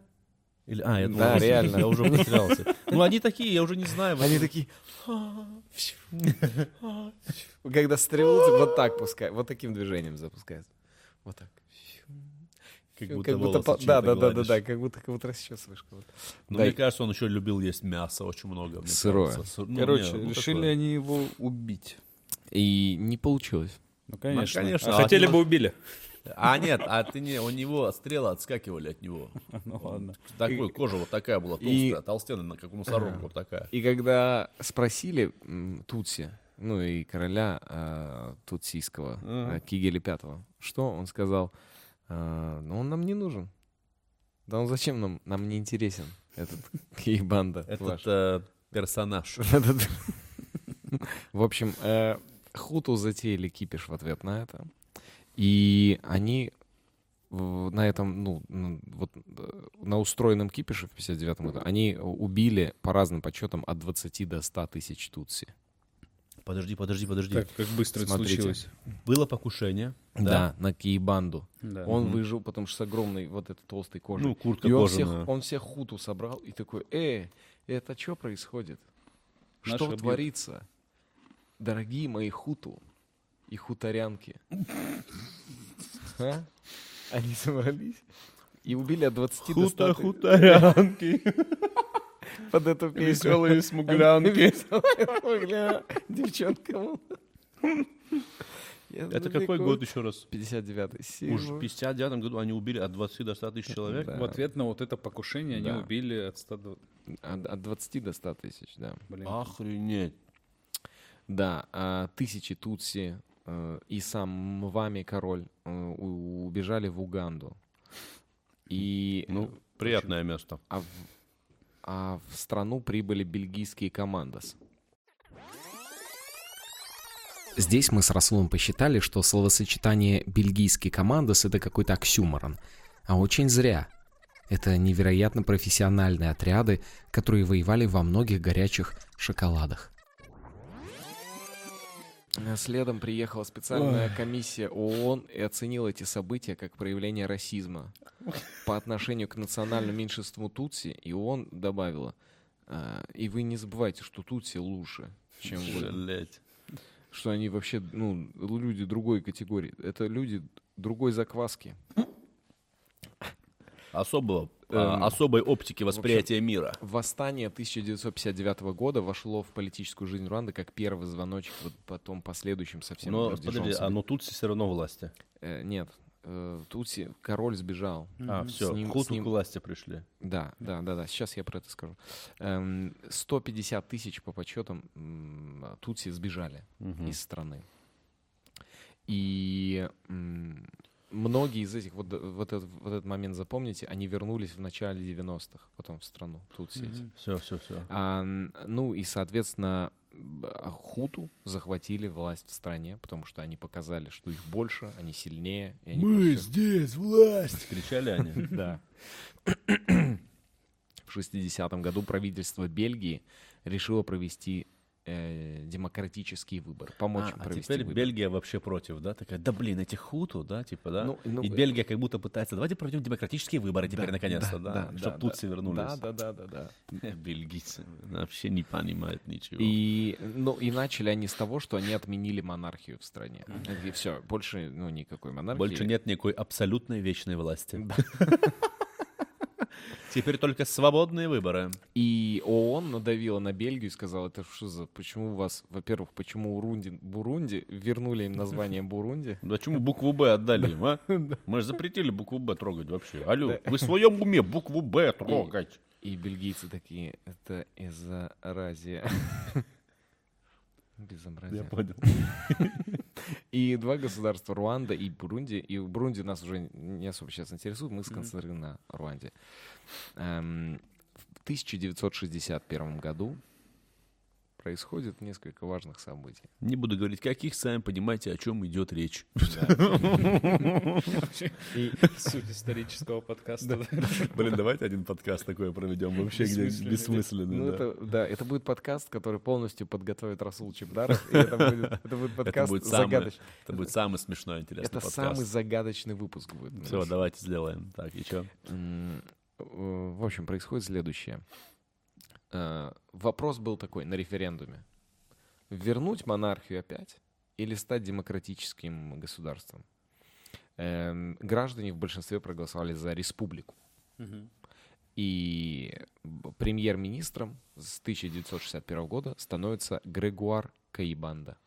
Или, а, я думал, Да, реально. Я уже потерялся. Ну, они такие, я уже не знаю. Они такие... Когда стрелу вот так пускают, вот таким движением запускаются. Вот так. Как будто будто волосы по- да, да, да, да, да, как будто как будто расчесываешь кого-то. Но Да, мне кажется, он еще любил есть мясо очень много. Сырое. кажется. Сыр- ну, Короче, не, ну, решили такое. они его убить. И не получилось. Ну, конечно. конечно. А А хотели от бы убили. А нет, а ты не, у него стрелы отскакивали от него. Ну, ладно. Такой, кожа вот такая была, толстая, толстенная, как у носорога, вот такая. И когда спросили Тутси, ну и короля э, Тутсийского, э, Кигеля Пятого, что он сказал? «А, ну он нам не нужен. Да он зачем нам? Нам не интересен этот Кейбанда. Этот э, персонаж. В общем, э, Хуту затеяли кипиш в ответ на это. И они на этом, ну, вот э, на устроенном кипише в 59 году, они убили по разным подсчетам от 20 до 100 тысяч тутси. Подожди, подожди, подожди. Как, как быстро это Смотрите. случилось. Было покушение. Да, на Кейбанду. Да. Он Мгм. выжил, потому что с огромной вот этой толстой кожей. Ну, куртка и он кожаная. всех, он всех хуту собрал и такой, э, это что происходит? Наши что бьют». творится? Дорогие мои хуту и хуторянки. А? Они собрались и убили от 20 до 100 тысяч хуторянки. под эту песню. Веселые смуглянки. Я Это далеко. какой год еще раз? 59-й. Уж в 59 году они убили от 20 до 100 тысяч человек. Да. В ответ на вот это покушение они убили от 100 до... От, от 20 до 100 тысяч, да. Блин. Охренеть. Да, а тысячи тутси и сам Мвами король э, убежали в Уганду. И Ну, приятное место. а в, а в страну прибыли бельгийские командос. Здесь мы с Расулом посчитали, что словосочетание «бельгийский командос» — это какой-то оксюморон. А очень зря. Это невероятно профессиональные отряды, которые воевали во многих горячих шоколадах. Следом приехала специальная комиссия ООН и оценила эти события как проявление расизма по отношению к национальному меньшинству Тутси, и ООН добавила, «А, и вы не забывайте, что Тутси лучше, чем вы, что они вообще, ну, люди другой категории, это люди другой закваски. Особого, Эм, а, особой оптики восприятия мира. Восстание 1959 года вошло в политическую жизнь Руанды как первый звоночек, вот потом последующим совсем Но, подожди, а но тут все равно власти. Э, нет, э, Тутси, король сбежал. А, С все, ним- хуту ним- к власти пришли. Да, да, да, да. Сейчас я про это скажу. Эм, 150 тысяч по подсчетам Тутси сбежали Мгм. из страны. И многие из этих, вот, д- вот, этот, вот этот момент запомните, они вернулись в начале 90-х потом в страну Тутси. эти. Все, все, все. А, ну и, соответственно, а, хуту захватили власть в стране, потому что они показали, что их больше, они сильнее. и они просто- здесь власть! Кричали они. Да. В 60-м году правительство Бельгии решило провести э, демократический выбор, помочь А, им а провести теперь выбор. Бельгия вообще против, да? Такая, да блин, эти хуту, да, типа, да? Ну, ну, И э, Бельгия как будто пытается, давайте проведем демократические выборы теперь Да, наконец-то, да, да, чтобы да, тут да. все вернулись. Да, да, да, да, да. Бельгийцы вообще не понимают ничего. И, ну, и начали они с того, что они отменили монархию в стране. И все, больше ну, никакой монархии. Больше нет никакой абсолютной вечной власти. Теперь только свободные выборы. И ООН надавила на Бельгию и сказала, это что за, почему у вас, во-первых, почему Урунди, Бурунди, вернули им название Бурунди? Да чему букву Б отдали им, а? Мы же запретили букву Б трогать вообще. Алло, вы в своем уме букву Б трогать? И бельгийцы такие, это из-за разия. Безобразие. понял. И два государства, Руанда и Бурунди. И Бурунди нас уже не особо сейчас интересует, мы сконцентрируем на Руанде. Эм, В 1961 году происходит несколько важных событий. Не буду говорить, каких, сами понимаете, о чем идет речь. И суть исторического подкаста. Блин, давайте один подкаст такой проведем вообще, где Бессмысленный. Ну, да. это, да, это будет подкаст, который полностью подготовит Расул Чебдаров. Это будет, это Это подкаст загадочный. это будет самый смешной, интересный Это подкаст. самый загадочный выпуск будет. Все, давайте сделаем. Так, и что? Э, В общем, происходит следующее. Э, Вопрос был такой на референдуме. Вернуть монархию опять или стать демократическим государством? Эм, Граждане в большинстве проголосовали за республику. И премьер-министром с 1961 года становится Грегуар Каибанда.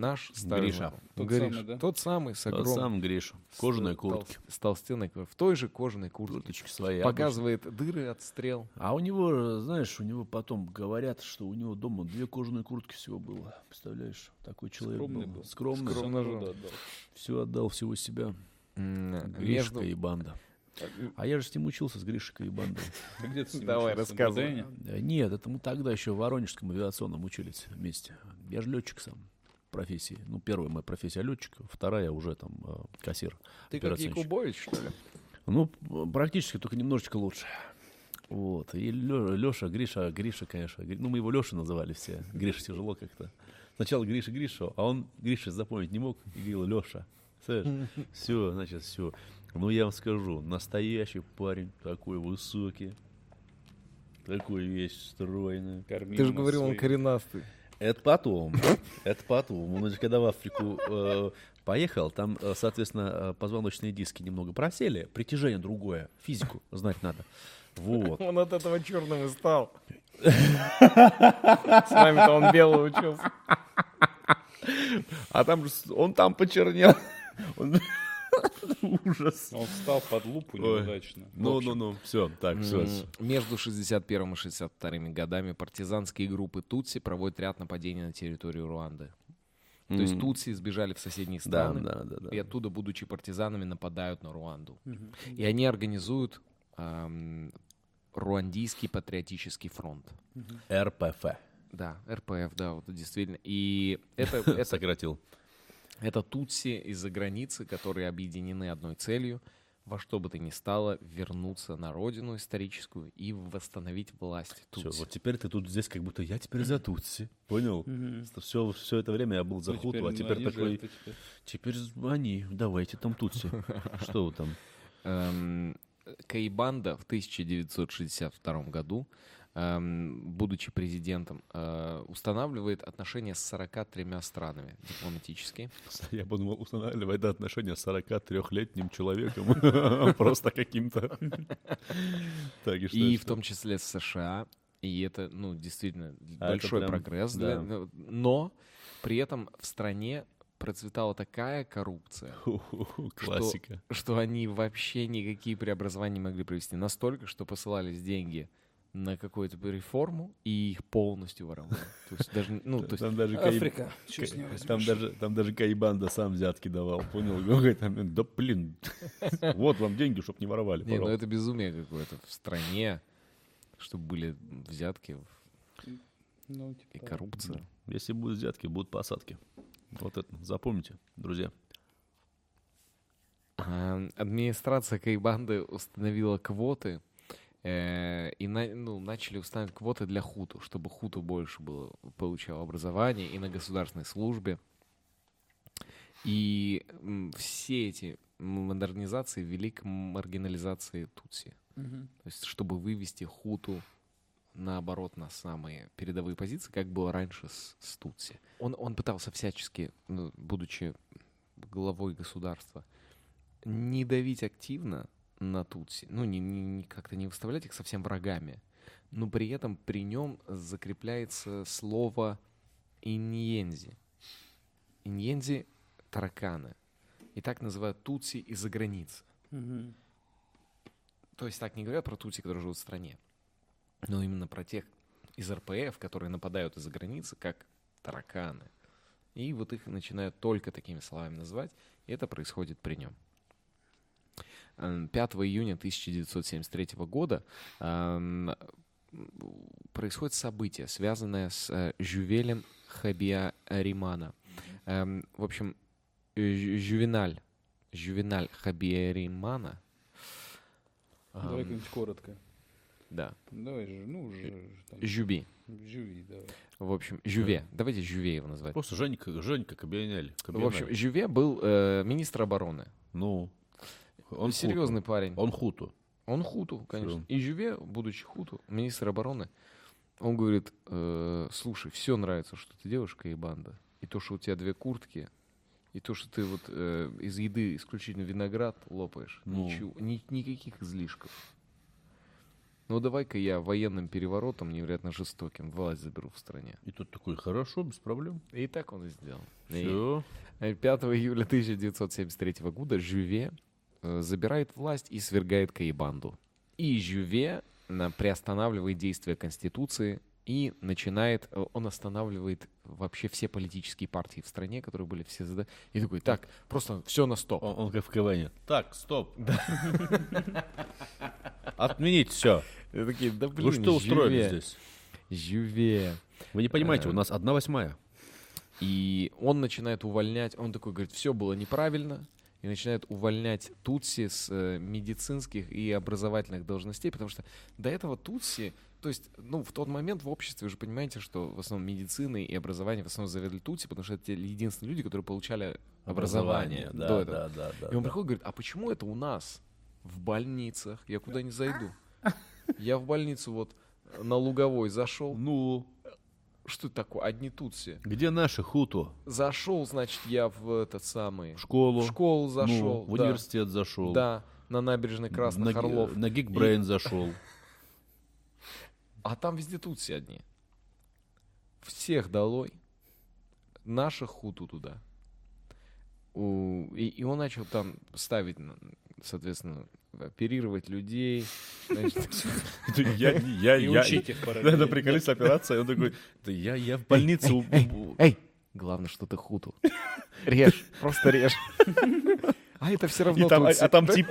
Наш старый Гриша. Тот Гриша. самый, да? Тот самый, с Тот огромной... сам Гриша. Кожаные с- куртки. толст- С толстенной, в той же кожаной куртке. Курточки свои. Показывает дыры от стрел. А у него, знаешь, у него потом говорят, что у него дома две кожаные куртки всего было. Представляешь, такой человек Скромный был. был. Скромный. Скромно жил. Все отдал, всего себя. М, Гришка Между... и банда. А я же с ним учился, с Гришикой и бандой. А где ты с ним Давай, рассказывай. Нет, это мы тогда еще в Воронежском авиационном учились вместе. Я же летчик сам профессии. Ну, первая моя профессия летчик, вторая уже там э, кассир. Ты как. Якубович, что ли? Ну, практически, только немножечко лучше. Вот. И Леша, Гриша, Гриша, конечно. Ну, мы его Леша называли все. Гриша тяжело как-то. Сначала Гриша, Гриша, а он Гриша запомнить не мог и говорил Леша. Все, значит, все. Ну, я вам скажу, настоящий парень, такой высокий, такой весь стройный. Кормил Ты же говорил, он своим. коренастый. Это потом. Это потом. Он же когда в Африку э, поехал, там, э, соответственно, э, позвоночные диски немного просели. Притяжение другое. Физику знать надо. Вот. Он от этого черным и стал. С вами-то он белый учился. А там же он там почернел. Ужас. Он встал под лупу неудачно. Ну, ну, ну. Все, так, все. Между 61 и 62 годами партизанские группы Тутси проводят ряд нападений на территорию Руанды. То есть Тутси сбежали в соседние Да, страны. да, да, да. И оттуда, будучи партизанами, нападают на Руанду. И они организуют ам, Руандийский патриотический фронт. РПФ. Да, РПФ, да, вот действительно. И это, это, Сократил. Это тутси из-за границы, которые объединены одной целью во что бы то ни стало вернуться на родину историческую и восстановить власть Тутси. вот теперь ты тут здесь как будто я теперь за Тутси. Понял? Все, все это время я был за Хуту, а теперь такой, теперь они, давайте там Тутси. Что вы там? Эм, Каибанда в 1962 году, будучи президентом, э, устанавливает отношения с 43 странами дипломатические. Я подумал, устанавливает отношения с 43-летним человеком. Просто каким-то. И что? В что? том числе с США. И это, ну, действительно А, большой прогресс. ну, Но при этом в стране процветала такая коррупция, Классика. что они вообще никакие преобразования не могли провести. Настолько, что посылались деньги на какую-то реформу, и их полностью воровали. То есть даже, ну, то есть Там даже Африка. Там даже, там даже Каибанда сам взятки давал, понял? Он говорит, да блин, вот вам деньги, чтоб не воровали, Не, ну это безумие какое-то в стране, чтобы были взятки Ну, и типа, коррупция. Если будут взятки, будут посадки. Вот это, запомните, друзья. Администрация Кайбанды установила квоты и на- ну, начали устанавливать квоты для хуту, чтобы хуту больше было получало образование и на государственной службе. И все эти модернизации вели к маргинализации тутси. мгм. То есть, чтобы вывести хуту наоборот на самые передовые позиции, как было раньше с, с Тутси. Он, он пытался всячески, ну, будучи главой государства, не давить активно на Тутси, ну, не, не- как-то не выставлять их совсем врагами, но при этом при нем закрепляется слово иньензи. Иньензи — тараканы. И так называют Тутси из-за границы. Мгм. То есть так не говорят про тутси, которые живут в стране, но именно про тех из РПФ, которые нападают из-за границы, как тараканы. И вот их начинают только такими словами называть, и это происходит при нем. Эм, 5 июня 1973 года происходит событие, связанное с э, Жювелем Хабиаримана. Эм, в общем, э, Жю- Жювеналь, Жювеналь Хабиаримана. Давай эм, как-нибудь коротко. да, Давай ну, же, там, Жюби. живи, давай. В общем, Жюве. Давайте Жюве его назвать. Просто Женька, Женька Кабианель. В общем, Жюве был э, министр обороны. ну, он серьезный парень. Он хуту. Он хуту, конечно. И Жюве, будучи хуту, министр обороны, он говорит, э, слушай, все нравится, что ты девушка и банда. И то, что у тебя две куртки, и то, что ты вот э, из еды исключительно виноград лопаешь. Ну. Ничего, ни- никаких излишков. Ну давай-ка я военным переворотом, невероятно жестоким, власть заберу в стране. И тут такой, хорошо, без проблем. И так он и сделал. И- Все. Э, 5 июля 1973 года Жюве забирает власть и свергает Каибанду. И Жюве на- приостанавливает действие Конституции и начинает, э, он останавливает вообще все политические партии в стране, которые были все зада... И такой, так, просто все на стоп. Он, он как в КВН. Так, стоп. Отменить все. И такие, да блин, Вы что устроили здесь? Жюве. Вы не понимаете, Э, у нас одна восьмая. И он начинает увольнять, он такой говорит, все было неправильно, и начинает увольнять Тутси с э, медицинских и образовательных должностей, потому что до этого Тутси, то есть, ну, в тот момент в обществе вы же понимаете, что в основном медицины и образование в основном заведли Тутси, потому что это те единственные люди, которые получали образование, да, до этого. да, да, да. И он да. приходит и говорит, а почему это у нас в больницах? Я куда не зайду. Я в больницу вот на Луговой зашел. Ну, Что это такое? Одни Тутси. где наши хуту? Зашел, значит, я в этот самый... В школу. В школу Ну, зашел. в да. университет зашел. Да, на набережной Красных на, Орлов. На Geekbrain зашел. А там везде тутси одни. Всех долой. Наших хуту туда. И, и он начал там ставить, соответственно, оперировать людей. Я, я, И я, учить их Да, параллельно. да, приколись, операция, он такой, да я, я в больнице. у- у- Эй! Главное, что ты хуту. Режь, просто режь. А это все равно там, а там тип,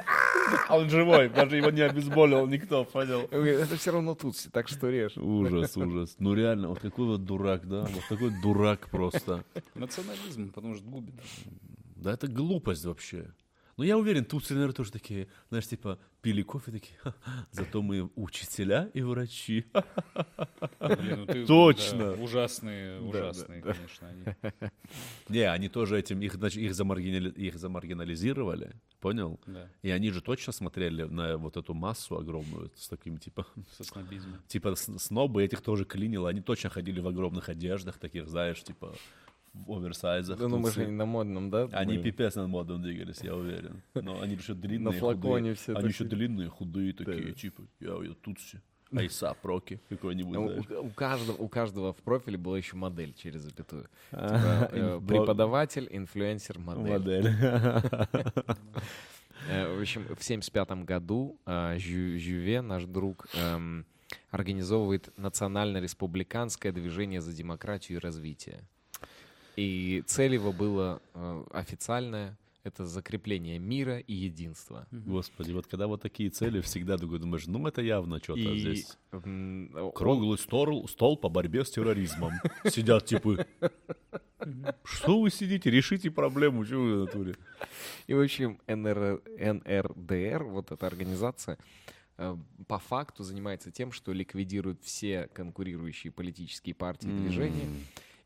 «А, он живой, даже его не обезболил никто, понял? Это все равно тутси, так что режь. Ужас, ужас. Ну реально, вот какой вот дурак, да? Вот такой дурак просто. Национализм, потому что губит. Да это глупость вообще. Ну, я уверен, тут, наверное, тоже такие, знаешь, типа, пили кофе такие, «Ха, зато мы учителя и врачи. Блин, ну ты- Точно. да, ужасные, ужасные, да, конечно, они. Не, они тоже этим, их, их, замаргинали- их замаргинализировали, понял? Да, И они же точно смотрели на вот эту массу огромную с таким, типа, со снобизмом. типа снобы этих тоже клинило. Они точно ходили в огромных одеждах таких, знаешь, типа, в оверсайзах. Да, ну мы тут же все. не на модном, да? Они были? пипец над модом двигались, я уверен. Но они еще длинные, На флаконе худые. все Они еще длинные, худые такие, типа, я, я тутси. Айса, проки какой-нибудь, У, знаешь. у- каждого, у каждого в профиле была еще модель через запятую. А, Типа, э, преподаватель, инфлюенсер, модель. Модель. Э, В общем, в 75 году э, Жю- Жюве, наш друг, эм, организовывает национально-республиканское движение за демократию и развитие. И цель его была э, официальная — это закрепление мира и единства. Господи, вот когда вот такие цели, всегда думаешь, ну это явно что-то И, здесь. Круглый стол, стол по борьбе с терроризмом. Сидят типа, что вы сидите, решите проблему, что вы натуре? И, в общем, НР, НРДР, вот эта организация, э, по факту занимается тем, что ликвидирует все конкурирующие политические партии и движения.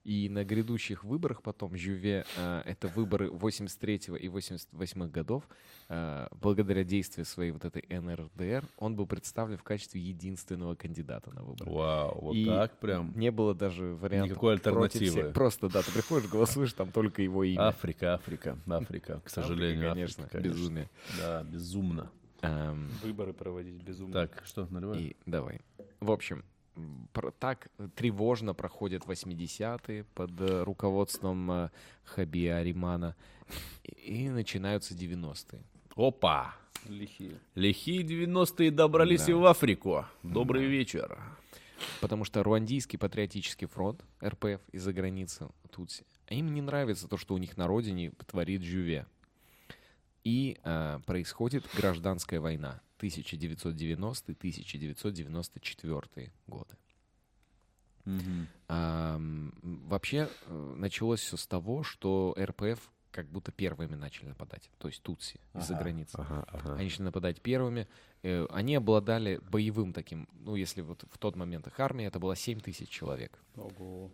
И на грядущих выборах потом Жюве, э, это выборы 83 и 88 годов, э, благодаря действию своей вот этой НРДР, он был представлен в качестве единственного кандидата на выборы. Вау, вот И так прям. Не было даже вариантов Никакой альтернативы. всех. Просто, да, ты приходишь, голосуешь, там только его имя. Африка, Африка, Африка, к сожалению. Африка, конечно, Африка, безумие. Да, безумно. Эм, Выборы проводить безумно. Так, что, наливай? И давай. В общем, так тревожно проходят 80-е под э, руководством э, Хаби Аримана. И, начинаются 90-е. Опа! Лихие. Лихие 90-е добрались Да. и в Африку. Добрый вечер. Потому что Руандийский патриотический фронт, РПФ, из-за границы Тутси, а им не нравится то, что у них на родине творит Жюве. И э, происходит гражданская война 1990-1994 годы. Ам, вообще э, началось все с того, что РПФ как будто первыми начали нападать, то есть Тутси из-за границы. Ага, ага. Они начали нападать первыми. Э, Они обладали боевым таким, ну, если вот в тот момент их армия, это было 7 тысяч человек. Ого.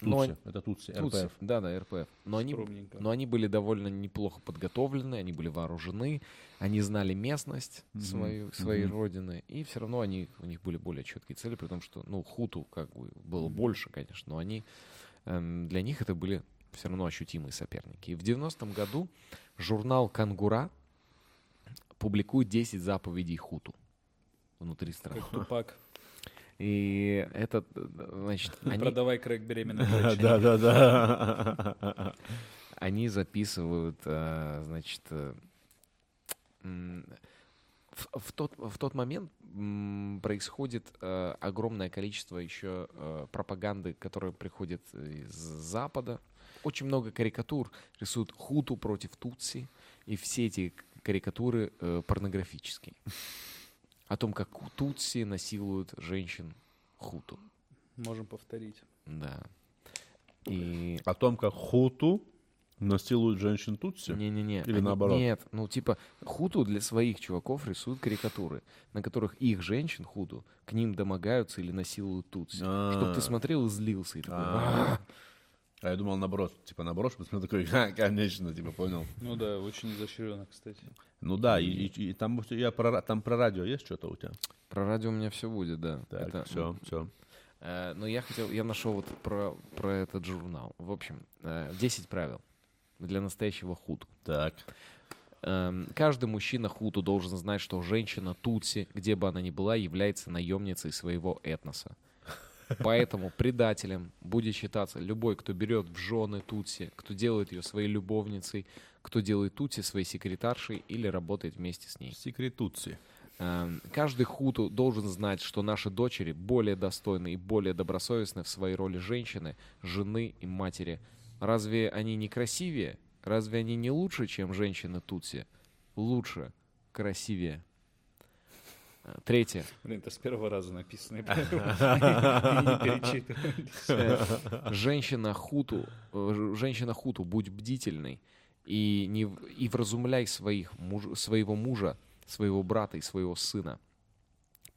Но Тутси, это Тутси, Тутси, РПФ. да, да, РПФ. Но они, но они были довольно неплохо подготовлены, они были вооружены, они знали местность Мгм, свою, своей мгм. родины, и все равно они, у них были более четкие цели, при том, что, ну, хуту как бы было больше, конечно, но они, эм, для них это были все равно ощутимые соперники. И в 90-м году журнал «Кангура» публикует 10 заповедей хуту внутри страны. Как Тупак. И это, значит, они, Продавай крэк беременной женщине. Да, да, да. они записывают, э, значит, э, в, в тот, в тот момент м, происходит э, огромное количество еще э, пропаганды, которая приходит из Запада. Очень много карикатур рисуют хуту против тутси, и все эти карикатуры э, порнографические. О том, как тутси насилуют женщин хуту. Можем повторить. Да. И О том, как хуту насилуют женщин Тутси. Не-не-не. Или они- наоборот? Нет, ну типа хуту для своих чуваков рисуют карикатуры, на которых их женщин хуту к ним домогаются или насилуют тутси. Чтобы ты А. смотрел и злился. И такой, А я думал наоборот, типа наоборот, чтобы смотрел такой, «Ха, конечно, типа понял. Ну да, очень изощренно, кстати. Ну да, и, и- и там, тебя про, там про радио есть что-то у тебя? Про радио у меня все будет, да. Так, Это, все, все. э, но я хотел, я нашел вот про, про этот журнал. В общем, э, 10 правил для настоящего хуту. Так. Эм, Каждый мужчина хуту должен знать, что женщина Тутси, где бы она ни была, является наемницей своего этноса. Поэтому предателем будет считаться любой, кто берет в жены Тутси, кто делает ее своей любовницей, кто делает Тутси своей секретаршей или работает вместе с ней. Секретуции. Эм, Каждый хуту должен знать, что наши дочери более достойны и более добросовестны в своей роли женщины, жены и матери. Разве они не красивее? Разве они не лучше, чем женщины Тутси? Лучше, красивее. Третье. Блин, это с первого раза написано. Женщина хуту, э, женщина хуту, будь бдительной И, не, и вразумляй своих, муж- своего мужа, своего брата и своего сына.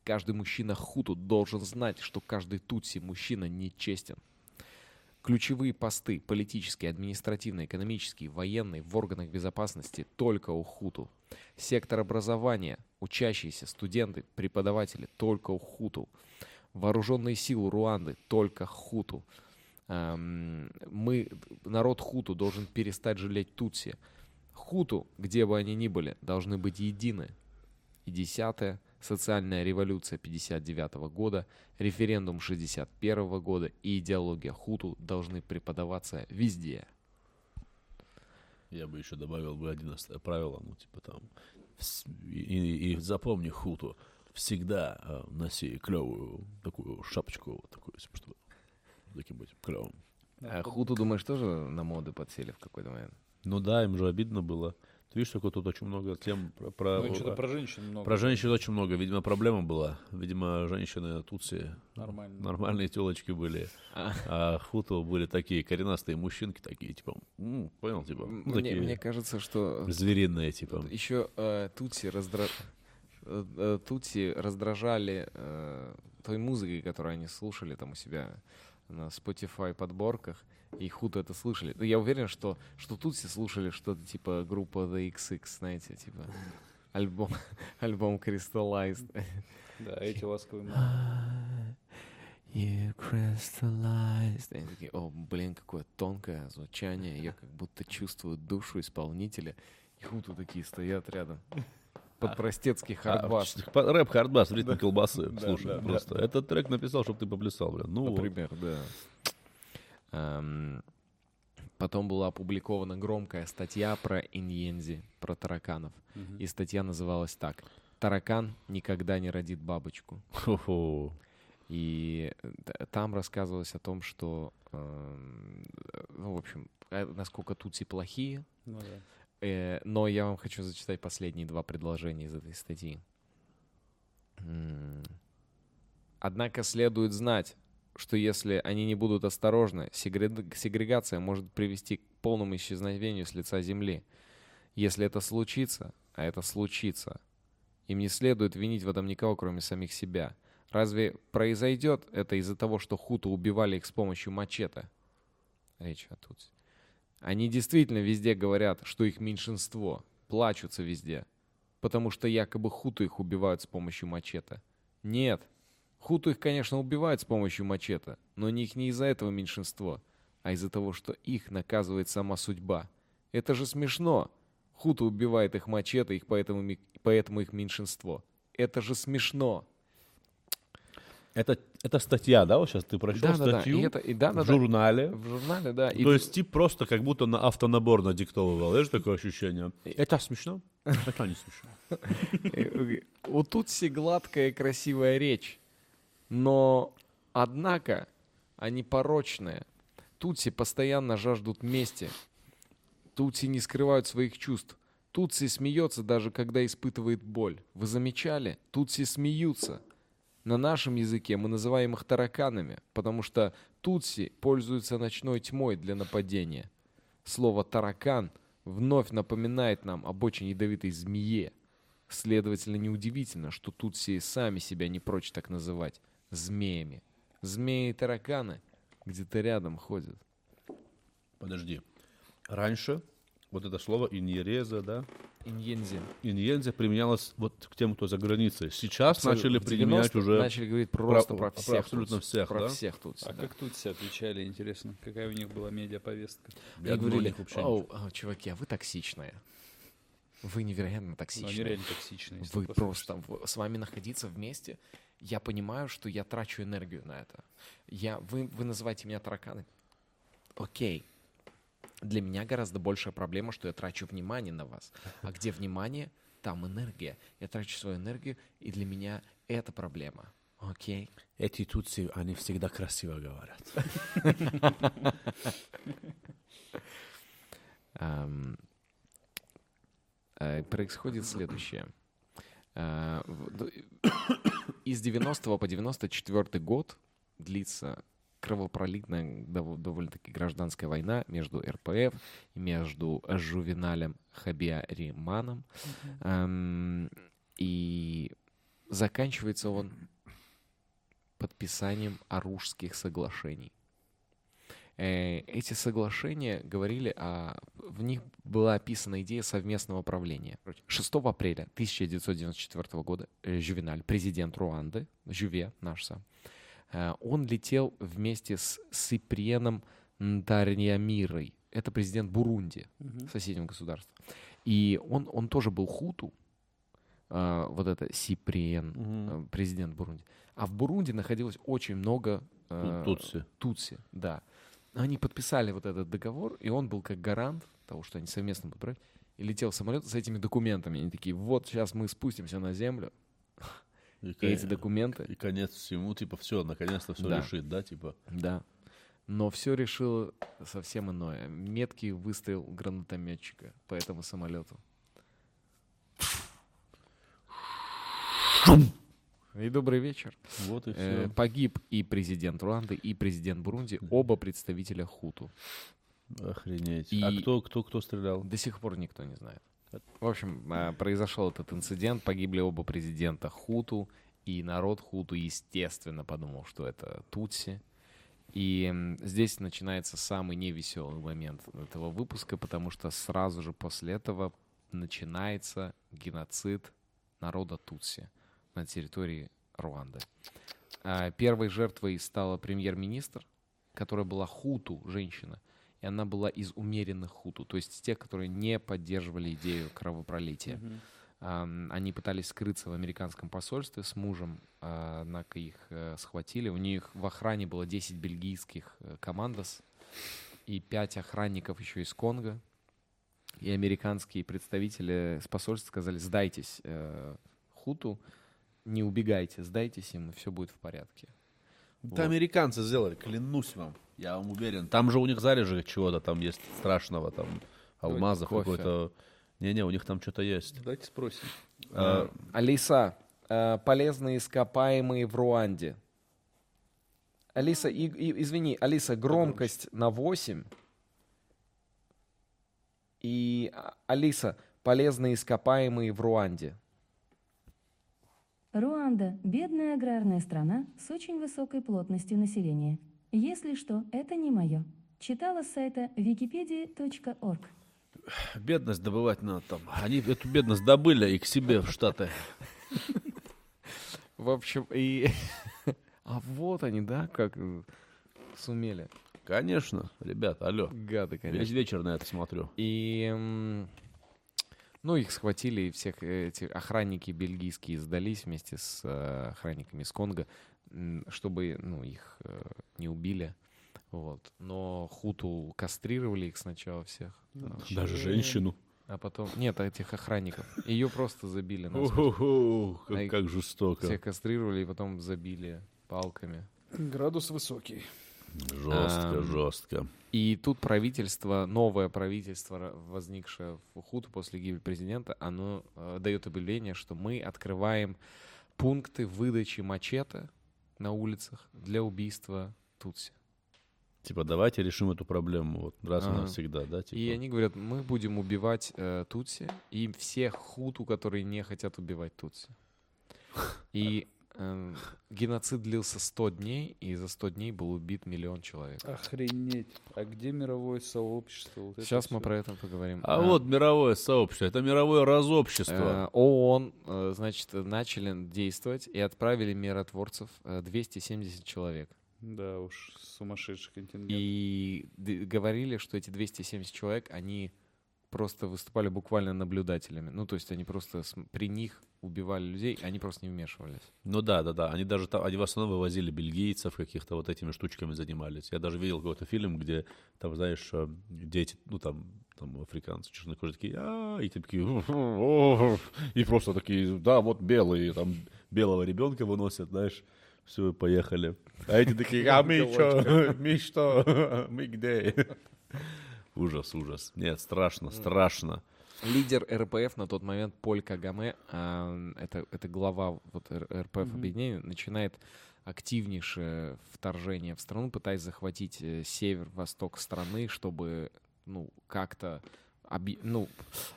Каждый мужчина хуту должен знать, что каждый тутси мужчина нечестен. Ключевые посты – политические, административные, экономические, военные в органах безопасности только у хуту. Сектор образования, учащиеся, студенты, преподаватели только у хуту. Вооруженные силы Руанды только хуту. Эм, Мы, народ хуту, должен перестать жалеть тутси. Хуту, где бы они ни были, должны быть едины. И десятое – социальная революция 59 года, референдум 61 года и идеология хуту должны преподаваться везде. Я бы еще добавил бы одиннадцатое правило, ну, типа там, и, и- и запомни хуту, всегда э, носи клевую такую шапочку, вот такую, чтобы таким быть клевым. А хуту, думаешь, тоже на моды подсели в какой-то момент? Ну да, им же обидно было. Ты видишь, такое тут очень много тем про, про, Ну, что-то про женщин много. про женщин очень много. Видимо, проблема была. Видимо, женщины тутси Нормально. нормальные телочки были. А хуту были такие коренастые мужчинки, такие, типа, понял, типа, ну, Мне, такие мне кажется, что звериные, типа. еще э, Тутси, раздра... э, э, Тутси раздражали э, той музыкой, которую они слушали там у себя на Spotify подборках, и Хуту это слышали. Ну, я уверен, что, что Тутси слушали что-то типа группа The XX, знаете, типа альбом, альбом Crystallized. Да, эти ласковые. You crystallized. И они такие, о, блин, какое тонкое звучание. Я как будто чувствую душу исполнителя. И Хуту такие стоят рядом. Под простецкий хардбас. А, рэп хардбас в ритме колбасы. Да, Слушай, да, просто. Этот трек написал, чтобы ты поплясал, блин. Ну, вот. Например, да. Эм, Потом была опубликована громкая статья про иньензи, про тараканов. И статья называлась так. Таракан никогда не родит бабочку. Хо-хо. И э, там рассказывалось о том, что, э, ну, в общем, э, насколько тутси плохие. Ну да. Э, но я вам хочу зачитать последние два предложения из этой статьи. Однако следует знать, что если они не будут осторожны, сегре- сегрегация может привести к полному исчезновению с лица Земли. Если это случится, а это случится, им не следует винить в этом никого, кроме самих себя. Разве произойдет это из-за того, что хуту убивали их с помощью мачете? Речь о Тутси. Они действительно везде говорят, что их меньшинство, плачутся везде, потому что якобы хуту их убивают с помощью мачете. Нет, хуту их, конечно, убивают с помощью мачете, но не их не из-за этого меньшинство, а из-за того, что их наказывает сама судьба. Это же смешно. Хуту убивает их мачете, их поэтому, поэтому их меньшинство. Это же смешно. Это, это статья, да, вот сейчас ты прочел Да-да-да, статью и это- и да-да-да. в журнале. В журнале, да. и То есть тип просто как будто на автонабор надиктовывал. Знаешь, такое ощущение? Это смешно? Это не смешно. У Тутси гладкая и красивая речь, но, однако, они порочные. Тутси постоянно жаждут мести. Тутси не скрывают своих чувств. Тутси смеется, даже когда испытывает боль. Вы замечали? Тутси смеются. На нашем языке мы называем их тараканами, потому что Тутси пользуются ночной тьмой для нападения. Слово «таракан» вновь напоминает нам об очень ядовитой змее. Следовательно, неудивительно, что Тутси сами себя не прочь так называть змеями. Змеи и тараканы где-то рядом ходят. Подожди. Раньше вот это слово иньереза, да, Иньензи. иньенза применялось вот к тем, кто за границей. Сейчас Абсолютно. начали применять 90-х уже... Начали говорить просто про- про, про всех. абсолютно Тутси. всех, Про да? всех Тутси, А да. как тут все отвечали, интересно? Какая у них была медиаповестка? Я И думаю, говорили, у них вообще «Оу, а, чуваки, а вы токсичные. Вы невероятно Ну, они токсичные. реально токсичные. Вы просто, в- с вами находиться вместе, я понимаю, что я трачу энергию на это. Я, вы, вы называете меня тараканы. Окей. Для меня гораздо большая проблема, что я трачу внимание на вас. А где внимание, там энергия. Я трачу свою энергию, и для меня это проблема. Окей. Эти тутси, они всегда красиво говорят. Ам, э, происходит следующее. Э, Из 90 по 94 год длится кровопролитная дов- довольно-таки гражданская война между РПФ и между Жувеналем Хабиариманом. Эм, и заканчивается он подписанием Оружских соглашений. Э, Эти соглашения говорили о... В них была описана идея совместного правления. 6 апреля 1994 года э, Жювеналь, президент Руанды, Жюве наш сам, э, он летел вместе с Сиприеном Нтарьямирой. Это президент Бурунди, соседнего государства. И он, он тоже был хуту, э, вот это Сиприен, э, президент Бурунди. А в Бурунди находилось очень много э, Тутси. Тутси, да. Они подписали вот этот договор, и он был как гарант того, что они совместно будут брать. И летел самолет с этими документами. Они такие, вот сейчас мы спустимся на землю, И, и кон- эти документы, и конец всему, типа, все, наконец-то все Да. решит, да, типа. да. Но все решило совсем иное. Меткий выстрел гранатометчика по этому самолету. И добрый вечер. Вот и Э, все. погиб и президент Руанды, и президент Бурунди, оба представителя Хуту. Охренеть. и- А кто, кто, кто стрелял? До сих пор никто не знает. В общем, э, произошел этот инцидент, погибли оба президента Хуту, и народ Хуту, естественно, подумал, что это Тутси. И здесь начинается самый невеселый момент этого выпуска, потому что сразу же после этого начинается геноцид народа Тутси на территории Руанды. А, Первой жертвой стала премьер-министр, которая была хуту, женщина, и она была из умеренных хуту, то есть те, которые не поддерживали идею кровопролития. Они пытались скрыться в американском посольстве с мужем, а, однако их э, схватили. У них в охране было 10 бельгийских э, командос и 5 охранников еще из Конго. И американские представители с посольства сказали, сдайтесь э, хуту, не убегайте, сдайтесь им, и все будет в порядке. Это Вот. американцы сделали, клянусь вам. Я вам уверен. Там же у них залежи чего-то там есть страшного, там алмазов кофе. какой-то. Не-не, у них там что-то есть. Давайте спросим. А, Алиса, э, полезные ископаемые в Руанде. Алиса, и- и- извини, Алиса, громкость на 8. И а, Алиса, полезные ископаемые в Руанде. Руанда – бедная аграрная страна с очень высокой плотностью населения. Если что, это не мое. Читала с сайта wikipedia.org. бедность добывать надо там. Они эту бедность добыли и к себе в Штаты. В общем, и... А вот они, да, как сумели. Конечно, ребят, алло. Гады, Весь конечно. вечер на это смотрю. И, ну, их схватили, и всех эти охранники бельгийские сдались вместе с э, охранниками из Конго, чтобы, ну, их э, не убили. Вот. Но хуту кастрировали их сначала всех. там, Даже женщину. А потом... Нет, этих охранников. Ее просто забили А их Как, как жестоко. Всех кастрировали и потом забили палками. Градус высокий. Жестко, Ам, жестко. И тут правительство, новое правительство, ра- возникшее в Хуту после гибели президента, оно э, дает объявление, что мы открываем пункты выдачи мачете на улицах для убийства Тутси. Типа, давайте решим эту проблему вот раз и Ага. навсегда, да? Типа. И они говорят, мы будем убивать э, Тутси и всех Хуту, которые не хотят убивать Тутси. И геноцид длился 100 дней, и за 100 дней был убит миллион человек. Охренеть. А где мировое сообщество? Вот Сейчас мы всё? про это поговорим. А Э, вот мировое сообщество, это мировое разобщество. Э, ООН, э, значит, начали действовать и отправили миротворцев э, 270 человек. Да уж, сумасшедший контингент. И говорили, что эти 270 человек, они просто выступали буквально наблюдателями. Ну, то есть они просто при них убивали людей, они просто не вмешивались. Ну да, да, да. Они даже там, они в основном вывозили бельгийцев, каких-то вот этими штучками занимались. Я даже видел какой-то фильм, где там, знаешь, э, дети, ну там, там африканцы, чернокожие такие, а и такие, и просто такие, да, вот белые, там белого ребенка выносят, знаешь, все, поехали. А эти такие, а мы что, мы что, мы где? Ужас, ужас. Нет, страшно, страшно. Лидер РПФ на тот момент Поль Кагаме, а, это, это глава вот РПФ Мгм. объединения, начинает активнейшее вторжение в страну, пытаясь захватить э, север-восток страны, чтобы ну как-то оби- ну,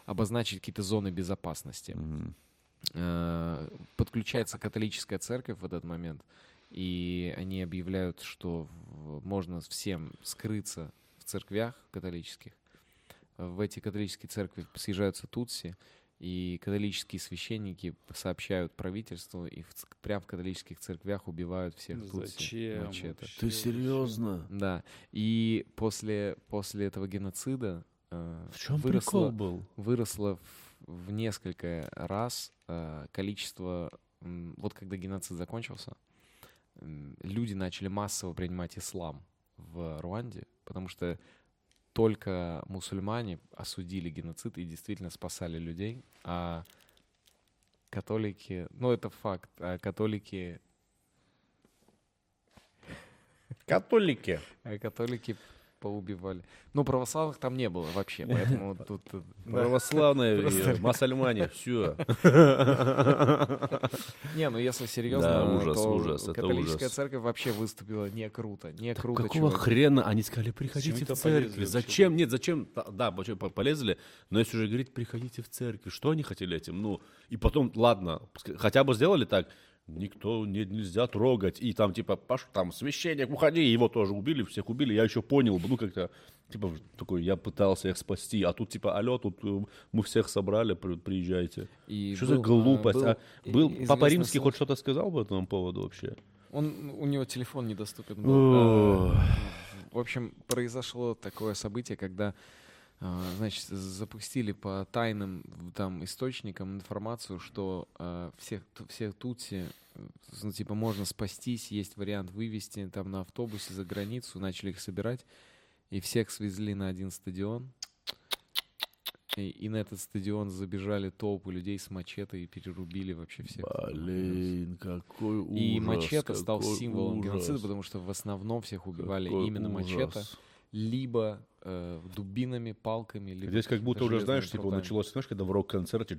обозначить какие-то зоны безопасности. Мгм. Э, подключается католическая церковь в этот момент, и они объявляют, что в- можно всем скрыться в церквях католических. В эти католические церкви съезжаются тутси, и католические священники сообщают правительству, и в прямо в католических церквях убивают всех тутси. Зачем? мачете. вообще? Ты серьезно? Да, и после, после этого геноцида э, В чем выросло, прикол был? выросло в, в несколько раз э, количество... м, Вот когда геноцид закончился, люди начали массово принимать ислам в Руанде, потому что только мусульмане осудили геноцид и действительно спасали людей, а католики... Ну, это факт, а католики... Католики. А католики поубивали. Ну, православных там не было вообще, поэтому тут... э. Православные, и мусульмане, все. Не, ну если серьезно, ужас, то ужас, это католическая церковь вообще выступила не круто, не круто, Какого хрена они сказали, приходите в церковь? Зачем? Нет, зачем? Да, полезли, но если уже говорить, приходите в церковь, что они хотели этим? Ну, и потом, ладно, хотя бы сделали так, никто не, нельзя трогать, и там, типа, паш, там, священник, уходи, его тоже убили, всех убили, я еще понял, ну, как-то, типа, такой, я пытался их спасти, а тут, типа, алло, тут э, мы всех собрали, при- приезжайте. И Что был, за глупость? э, а был Папа Римский случай- хоть что-то сказал по этому поводу вообще? Он, у него телефон недоступен был. В общем, произошло такое событие, когда, значит, запустили по тайным там источникам информацию, что э, всех, ту- всех тутси, ну, типа, можно спастись, есть вариант вывести там на автобусе за границу, начали их собирать, и всех свезли на один стадион. И, и на этот стадион забежали толпы людей с мачете и перерубили вообще всех. Блин, какой ужас. И мачете стал символом ужас, геноцида, потому что в основном всех убивали какой именно мачете, ужас. Либо э, дубинами, палками, либо Здесь как будто уже, знаешь, типа началось, знаешь, когда в рок-концерте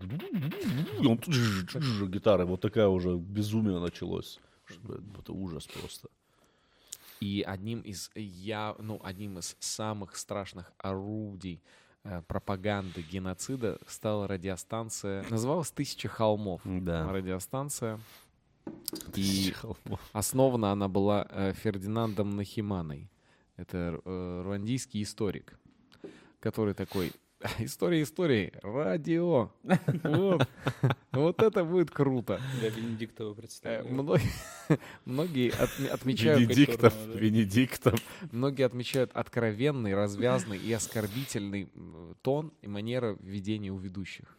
гитара, вот такая уже безумие началось. Что это ужас просто. И одним из я, ну, одним из самых страшных орудий э, пропаганды геноцида стала радиостанция, называлась «Тысяча холмов». Да. Радиостанция. И основана она была э, Фердинандом Нахиманой. Это э, руандийский историк, который такой, история истории, радио. Вот. Вот это будет круто. Я Венедиктова Э, представляю. Многие, многие отме- отмечают, Венедиктов, да. Венедиктов. многие отмечают откровенный, развязный и оскорбительный тон и манера ведения у ведущих.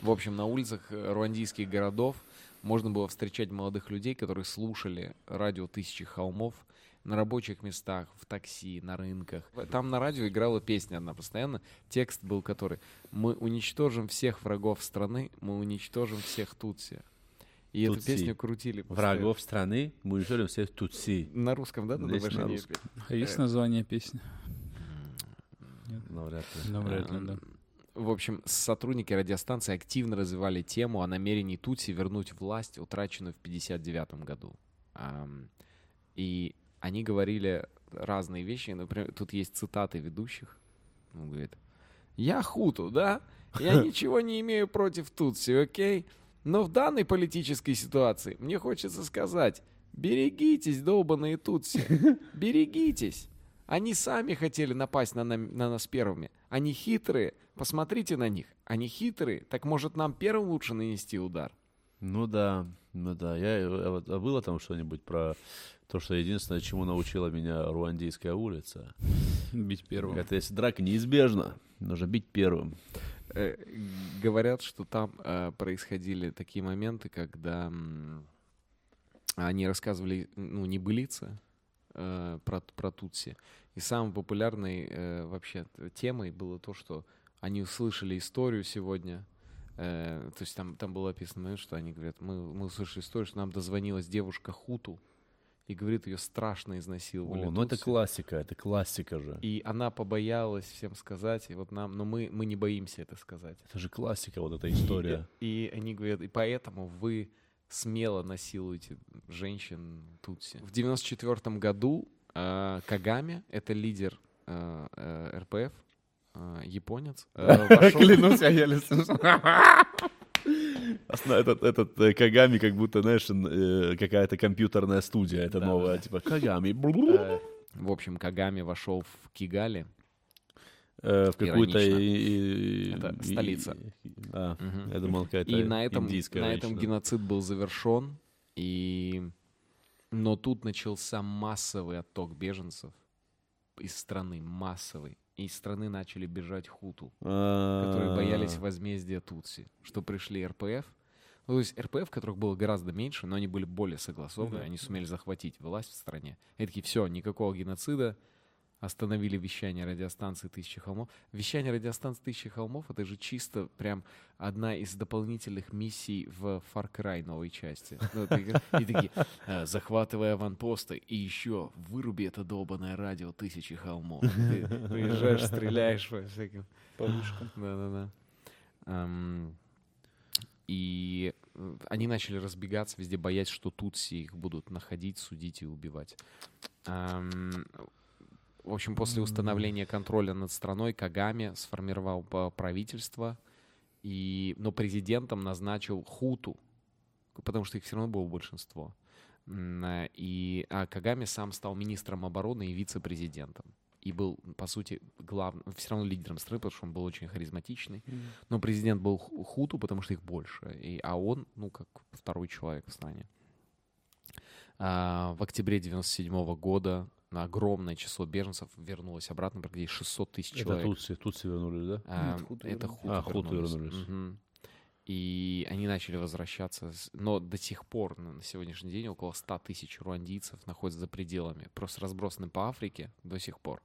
В общем, на улицах э, руандийских городов можно было встречать молодых людей, которые слушали радио «Тысячи холмов», на рабочих местах, в такси, на рынках. Там на радио играла песня одна постоянно. Текст был который «Мы уничтожим всех врагов страны, мы уничтожим всех тутси». И эту Тутси. песню крутили. постоянно. Врагов страны мы уничтожим всех тутси. На русском, да? ты Здесь на русском. А есть название песни? Навряд ли. Ну, вряд ли, Эм, да. В общем, сотрудники радиостанции активно развивали тему о намерении Тутси вернуть власть, утраченную в 1959 году. И они говорили разные вещи. Например, тут есть цитаты ведущих. Он говорит, я хуту, да? Я ничего не имею против Тутси, окей? Но в данной политической ситуации мне хочется сказать, берегитесь, долбаные Тутси, берегитесь. Они сами хотели напасть на, нам- на нас первыми. Они хитрые, посмотрите на них. Они хитрые, так может нам первым лучше нанести удар? Ну да, ну да. Я, а было там что-нибудь про то, что единственное, чему научила меня руандийская улица, Бить первым. это если драка неизбежна, нужно бить первым. Э, говорят, что там э, происходили такие моменты, когда м, они рассказывали, ну, небылицы э, про, про Тутси. И самой популярной э, вообще темой было то, что они услышали историю сегодня. э, то есть там, там было описано, момент, что они говорят, мы, мы услышали историю, что нам дозвонилась девушка Хуту и говорит, ее страшно изнасиловали. О, ну это классика, это классика же. И она побоялась всем сказать, и вот нам, но мы, мы не боимся это сказать. Это же классика, вот эта история. И они говорят, и поэтому вы смело насилуете женщин Тутси. В 94 году э, Кагаме, это лидер э, э, РПФ, э, японец, э, вошел- Клянусь, я еле слышал. Этот, этот э, Кагами как будто, знаешь, э, какая-то компьютерная студия, это Да, новая, типа Кагами. э, в общем, Кагаме вошел в Кигали. Э, В какую-то... Иронично. и- и- Это и- столица. А, я думал, какая-то И на этом, индийская на этом женщина. геноцид был завершен, и... но тут начался массовый отток беженцев из страны, массовый. И из страны начали бежать хуту, которые А, боялись возмездия Тутси, что пришли РПФ. Ну, то есть РПФ, которых было гораздо меньше, но они были более согласованы, они сумели захватить власть в стране. И такие, все, никакого геноцида, остановили вещание радиостанции «Тысячи холмов». Вещание радиостанции «Тысячи холмов» — это же чисто прям одна из дополнительных миссий в Far Cry новой части. Ну, И такие, «Э, захватывая аванпосты, и еще выруби это долбанное радио «Тысячи холмов». Ты приезжаешь, стреляешь по всяким По вышкам. да-да-да. И э, они начали разбегаться везде, боясь, что тутси их будут находить, судить и убивать. В общем, после установления контроля над страной Кагаме сформировал па- правительство, и, но президентом назначил Хуту, потому что их все равно было большинство. Э, И, а Кагаме сам стал министром обороны и вице-президентом. И был, по сути, главным, все равно лидером страны, потому что он был очень харизматичный. Но президент был ху- хуту, потому что их больше. И, а он, ну, как второй человек в стране. А, в октябре 97 года на огромное число беженцев вернулось обратно, практически 600 тысяч Это человек. Тутси, Тутси вернулись, да? А, Нет, хуту это вернулись. хуту А, вернулись. вернулись. Мгм. И они начали возвращаться. Но до сих пор, на сегодняшний день, около 100 тысяч руандийцев находятся за пределами. Просто разбросаны по Африке до сих пор.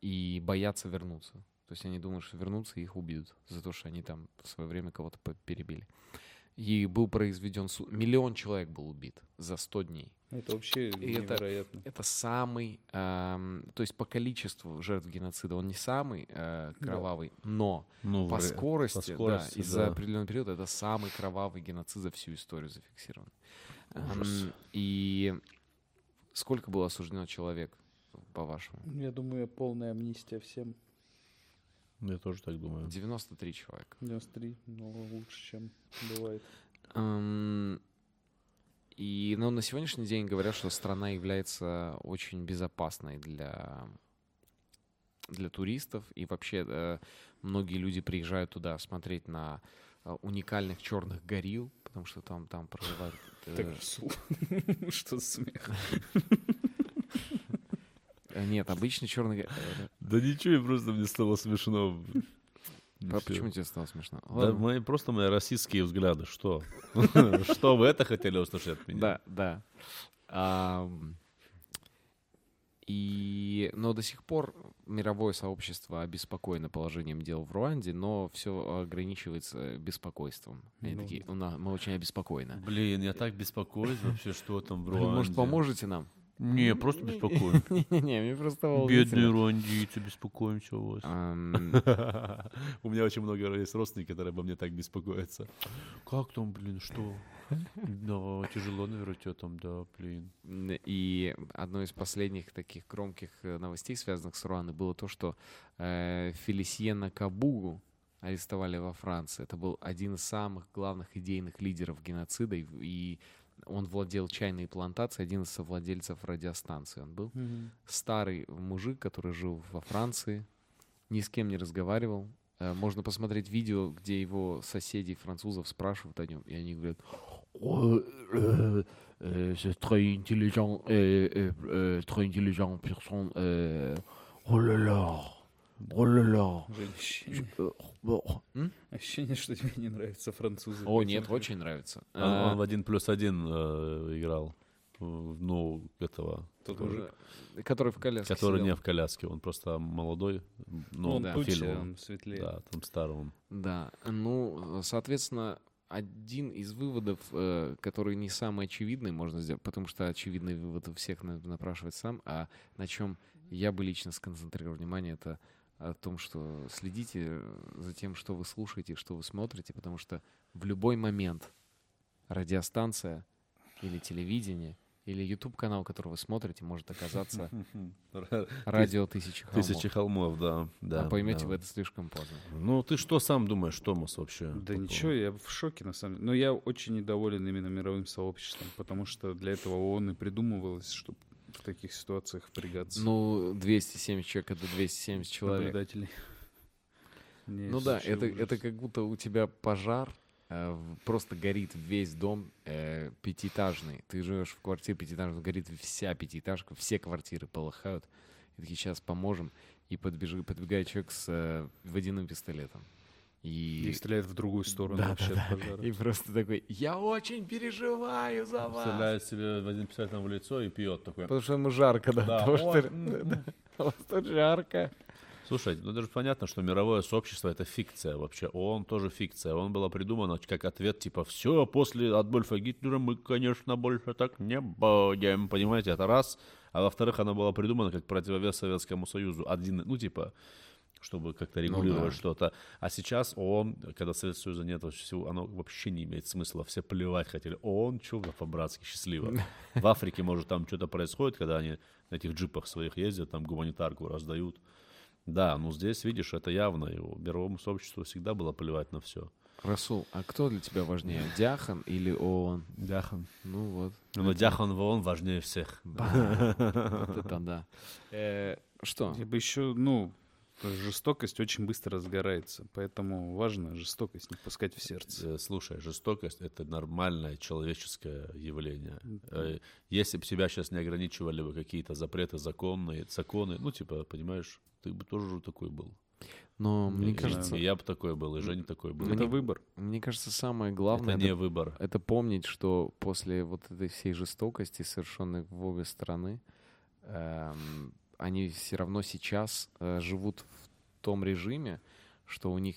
И боятся вернуться. То есть они думают, что вернутся, и их убьют за то, что они там в свое время кого-то перебили. И был произведен суд. Миллион человек был убит за 100 дней. Это вообще И это- невероятно. Это самый, эм, то есть по количеству жертв геноцида он не самый э, кровавый, но Ну, по вре- скорости, скорости, да, и за да. определенный период это самый кровавый геноцид за всю историю зафиксирован. Эм, И сколько было осуждено человек, по-вашему? Я думаю, полная амнистия всем. Я тоже так думаю. 93 человека. 93, но лучше, чем бывает. И ну, на сегодняшний день говорят, что страна является очень безопасной для, для туристов. И вообще э, многие люди приезжают туда смотреть на э, уникальных черных горилл, потому что там, там проживают... э, что за смех? э, Нет, обычный черный... э, Да ничего, просто мне стало смешно. По- всё. Почему тебе стало смешно? Да, мои, просто мои российские взгляды. Что? Что вы это хотели услышать от меня? Да, да. И, но до сих пор мировое сообщество обеспокоено положением дел в Руанде, но все ограничивается беспокойством. Они Ну. такие, «У нас- мы очень обеспокоены. Блин, я так беспокоюсь вообще, что там в Руанде. может, поможете нам? Не, просто беспокоюсь. Не-не-не, мне просто Бедные руандийцы, беспокоимся у вас. У меня очень много есть родственников, которые обо мне так беспокоятся. Как там, блин, что? Да, тяжело, наверное, тебе там, да, блин. И одной из последних таких громких э, новостей, связанных с Руандой, было то, что э, Фелисиена Кабугу арестовали во Франции. Это был один из самых главных идейных лидеров геноцида, и, и он владел чайной плантацией, один из совладельцев радиостанции он был. Старый мужик, который жил во Франции, ни с кем не разговаривал. Э, Можно посмотреть видео, где его соседей французов спрашивают о нем, и они говорят, «О, э, э, c'est très intelligent, très intelligent personne, oh là là, oh là là». Ощущение, Э, м? ощущение, что тебе не нравятся французы. О, нет, очень нравится. Он, А, он в один плюс один э, играл. Ну, этого. Тот который- мужик. Который в коляске Который сидел. не в коляске, он просто молодой. Ну, он да. он светлее. Да, там старый он. Да, ну, соответственно, один из выводов, э, который не самый очевидный, можно сделать, потому что очевидный вывод у всех надо напрашивать сам, а на чем я бы лично сконцентрировал внимание, это о том, что следите за тем, что вы слушаете, что вы смотрите, потому что в любой момент радиостанция или телевидение или YouTube-канал, который вы смотрите, может оказаться радио Тысячи холмов. Тысячи холмов, да. да а поймете да. вы это слишком поздно. Ну, ты что сам думаешь, Томас, вообще? Да по ничего, я в шоке на самом деле. Но я очень недоволен именно мировым сообществом, потому что для этого ООН и придумывалось, чтобы в таких ситуациях впрягаться. Ну, 270 человек — это 270 человек. Наблюдателей. Не, Ну да, это, ужас. это как будто у тебя пожар, э, просто горит весь дом э, пятиэтажный. Ты живешь в квартире пятиэтажной, горит вся пятиэтажка, все квартиры полыхают. И такие, сейчас поможем. И подбежи, подбегает человек с э, водяным пистолетом. И И, стреляет в другую сторону Да, вообще да, пожара. и просто такой, я очень переживаю за вас. Стреляет себе Вадим Писатель в лицо и пьет такой. Потому что ему жарко, да. Да, потому что- да, да, у вас тут жарко. Слушай, ну даже понятно, что мировое сообщество это фикция вообще. ООН тоже фикция. Он было придумано как ответ типа все, после Адольфа Гитлера мы, конечно, больше так не будем. Понимаете, это раз. А во-вторых, оно было придумано как противовес Советскому Союзу. Один, ну типа, чтобы как-то регулировать да. что-то. А сейчас ООН, когда Советского Союза нет, всего, оно вообще не имеет смысла. Все плевать хотели. ООН, чё вы по-братски, счастливо. В Африке, может, там что-то происходит, когда они на этих джипах своих ездят, там гуманитарку раздают. Да, ну здесь, видишь, это явно. И мировому сообществу всегда было плевать на все. Расул, а кто для тебя важнее, Дяхан или ООН? Дяхан. Ну вот. Но Дяхан в ООН важнее всех. Вот это да. Э, Что? Я бы еще, ну, жестокость очень быстро разгорается, поэтому важно жестокость не пускать в сердце. Э, Слушай, жестокость — это нормальное человеческое явление. Э, Если бы тебя сейчас не ограничивали бы какие-то запреты законные, законы, ну, типа, понимаешь, ты бы тоже такой был. Но мне И- кажется, И я бы такой был, и Женя такой был. Это выбор. мне кажется, самое Это главное не это, выбор. это помнить, что после вот этой всей жестокости, совершенной в обе стороны, эм, они все равно сейчас э, живут в том режиме, что у них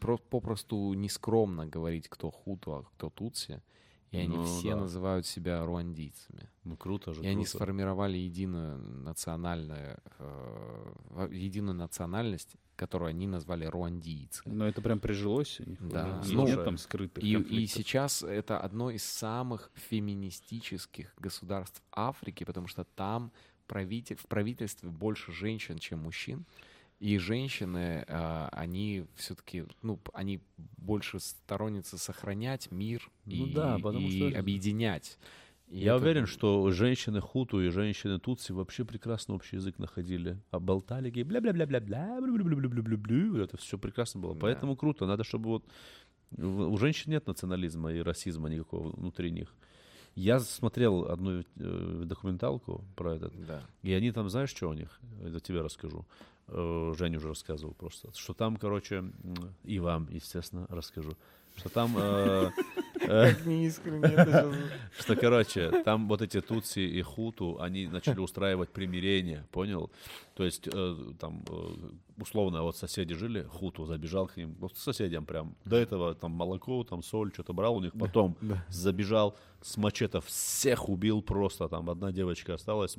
про- попросту нескромно говорить, кто хуту, а кто тутси, и они Ну, все да. называют себя руандийцами. Ну, круто же, И они круто. сформировали единую национальную, э, единую национальность, которую они назвали руандийцы. Но это прям прижилось у них. Да. уже. Ну, нет там скрытых И, и сейчас это одно из самых феминистических государств Африки, потому что там правитель, в правительстве больше женщин, чем мужчин. И женщины, а, они все-таки, ну, они больше сторонницы сохранять мир Ну и, да, потому и что- объединять. И Я это- уверен, что женщины хуту и женщины тутси вообще прекрасно общий язык находили. А болтали, гей, бля-бля-бля-бля-бля, бля-бля-бля-бля-бля-бля. Это все прекрасно было. Да. Поэтому круто. Надо, чтобы вот... У женщин нет национализма и расизма никакого внутри них. Я смотрел одну э, документалку про этот, Да. и они там, знаешь, что у них? Это тебе расскажу. Э, Женя уже рассказывал просто. Что там, короче, и вам, естественно, расскажу. Что там... э, Как неискренне это сейчас что, короче, там вот эти тутси и хуту, они начали устраивать примирение, понял? То есть, э, там, э, условно, вот соседи жили, хуту забежал к ним, вот к соседям прям. До этого там молоко, там соль, что-то брал у них, потом забежал с мачете, всех убил просто, там одна девочка осталась,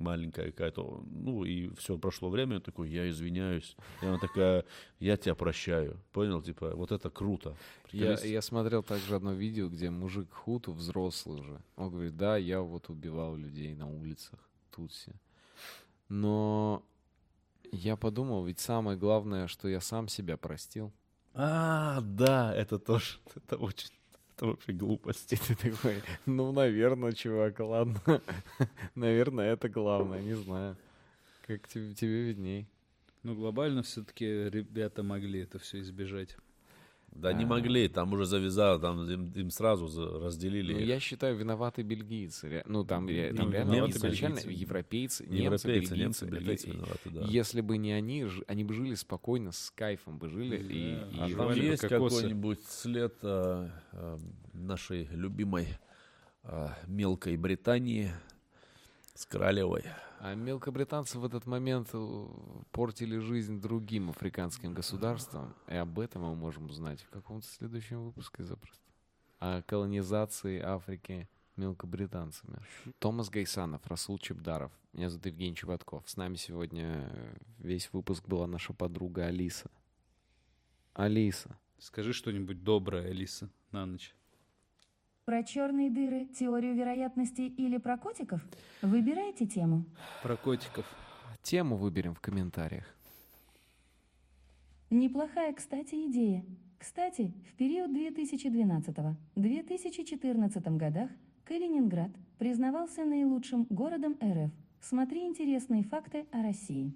маленькая какая-то, ну и все, прошло время, он такой, я извиняюсь, и она такая, я тебя прощаю, понял, типа, вот это круто. Я, я смотрел также одно видео, где мужик хуту, взрослый уже, он говорит, да, я вот убивал людей на улицах Тутси. Но я подумал, ведь самое главное, что я сам себя простил. А, да, это тоже, это очень, это вообще глупости. Ты такой, ну, наверное, чувак, ладно. наверное, это главное, не знаю. Как тебе, тебе видней. Ну, глобально все-таки ребята могли это все избежать. Да не могли, там уже завязало, там им, им сразу разделили. Ну, их. я считаю, виноваты бельгийцы. Ну, там, ре- там Ну, реально немцы, изначально бельгийцы. европейцы, Не немцы, европейцы, бельгийцы. немцы, бельгийцы и- виноваты, да. Если бы не они, ж- они бы жили спокойно, с кайфом бы жили. и, Да, и А а там есть кокосы. какой-нибудь след а, а, нашей любимой а, мелкой Британии С королевой. А мелкобританцы в этот момент э, портили жизнь другим африканским государствам, и об этом мы можем узнать в каком-то следующем выпуске запросто. О колонизации Африки мелкобританцами. Томас Гайсанов, Расул Чебдаров. Меня зовут Евгений Чеботков. С нами сегодня э, весь выпуск была наша подруга Алиса. Алиса. Скажи что-нибудь доброе, Алиса, на ночь. Про черные дыры, теорию вероятности или про котиков? Выбирайте тему. Про котиков. Тему выберем в комментариях. Неплохая, кстати, идея. Кстати, в период 2012-2014 годах Калининград признавался наилучшим городом РФ. Смотри интересные факты о России.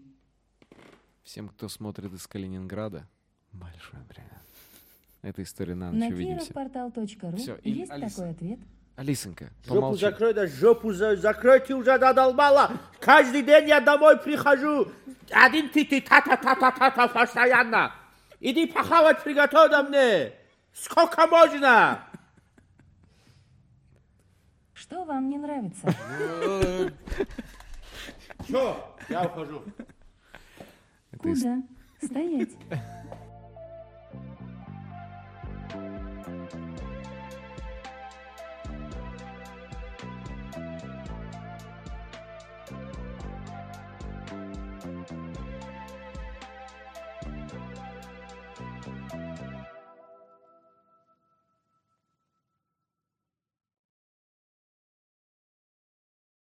Всем, кто смотрит из Калининграда, большой привет. Эта история на ночь На увидимся. кировпортал.ру Всё, и есть Алиса. такой ответ. Алисонька, Жопу помолчи. закрой, да жопу за- закройте уже задолбала. Каждый день я домой прихожу. Один ты ты та та та та та та постоянно. Иди похавать приготовь да мне. Сколько можно? Что вам не нравится? Все, я ухожу. Это Куда? Стоять.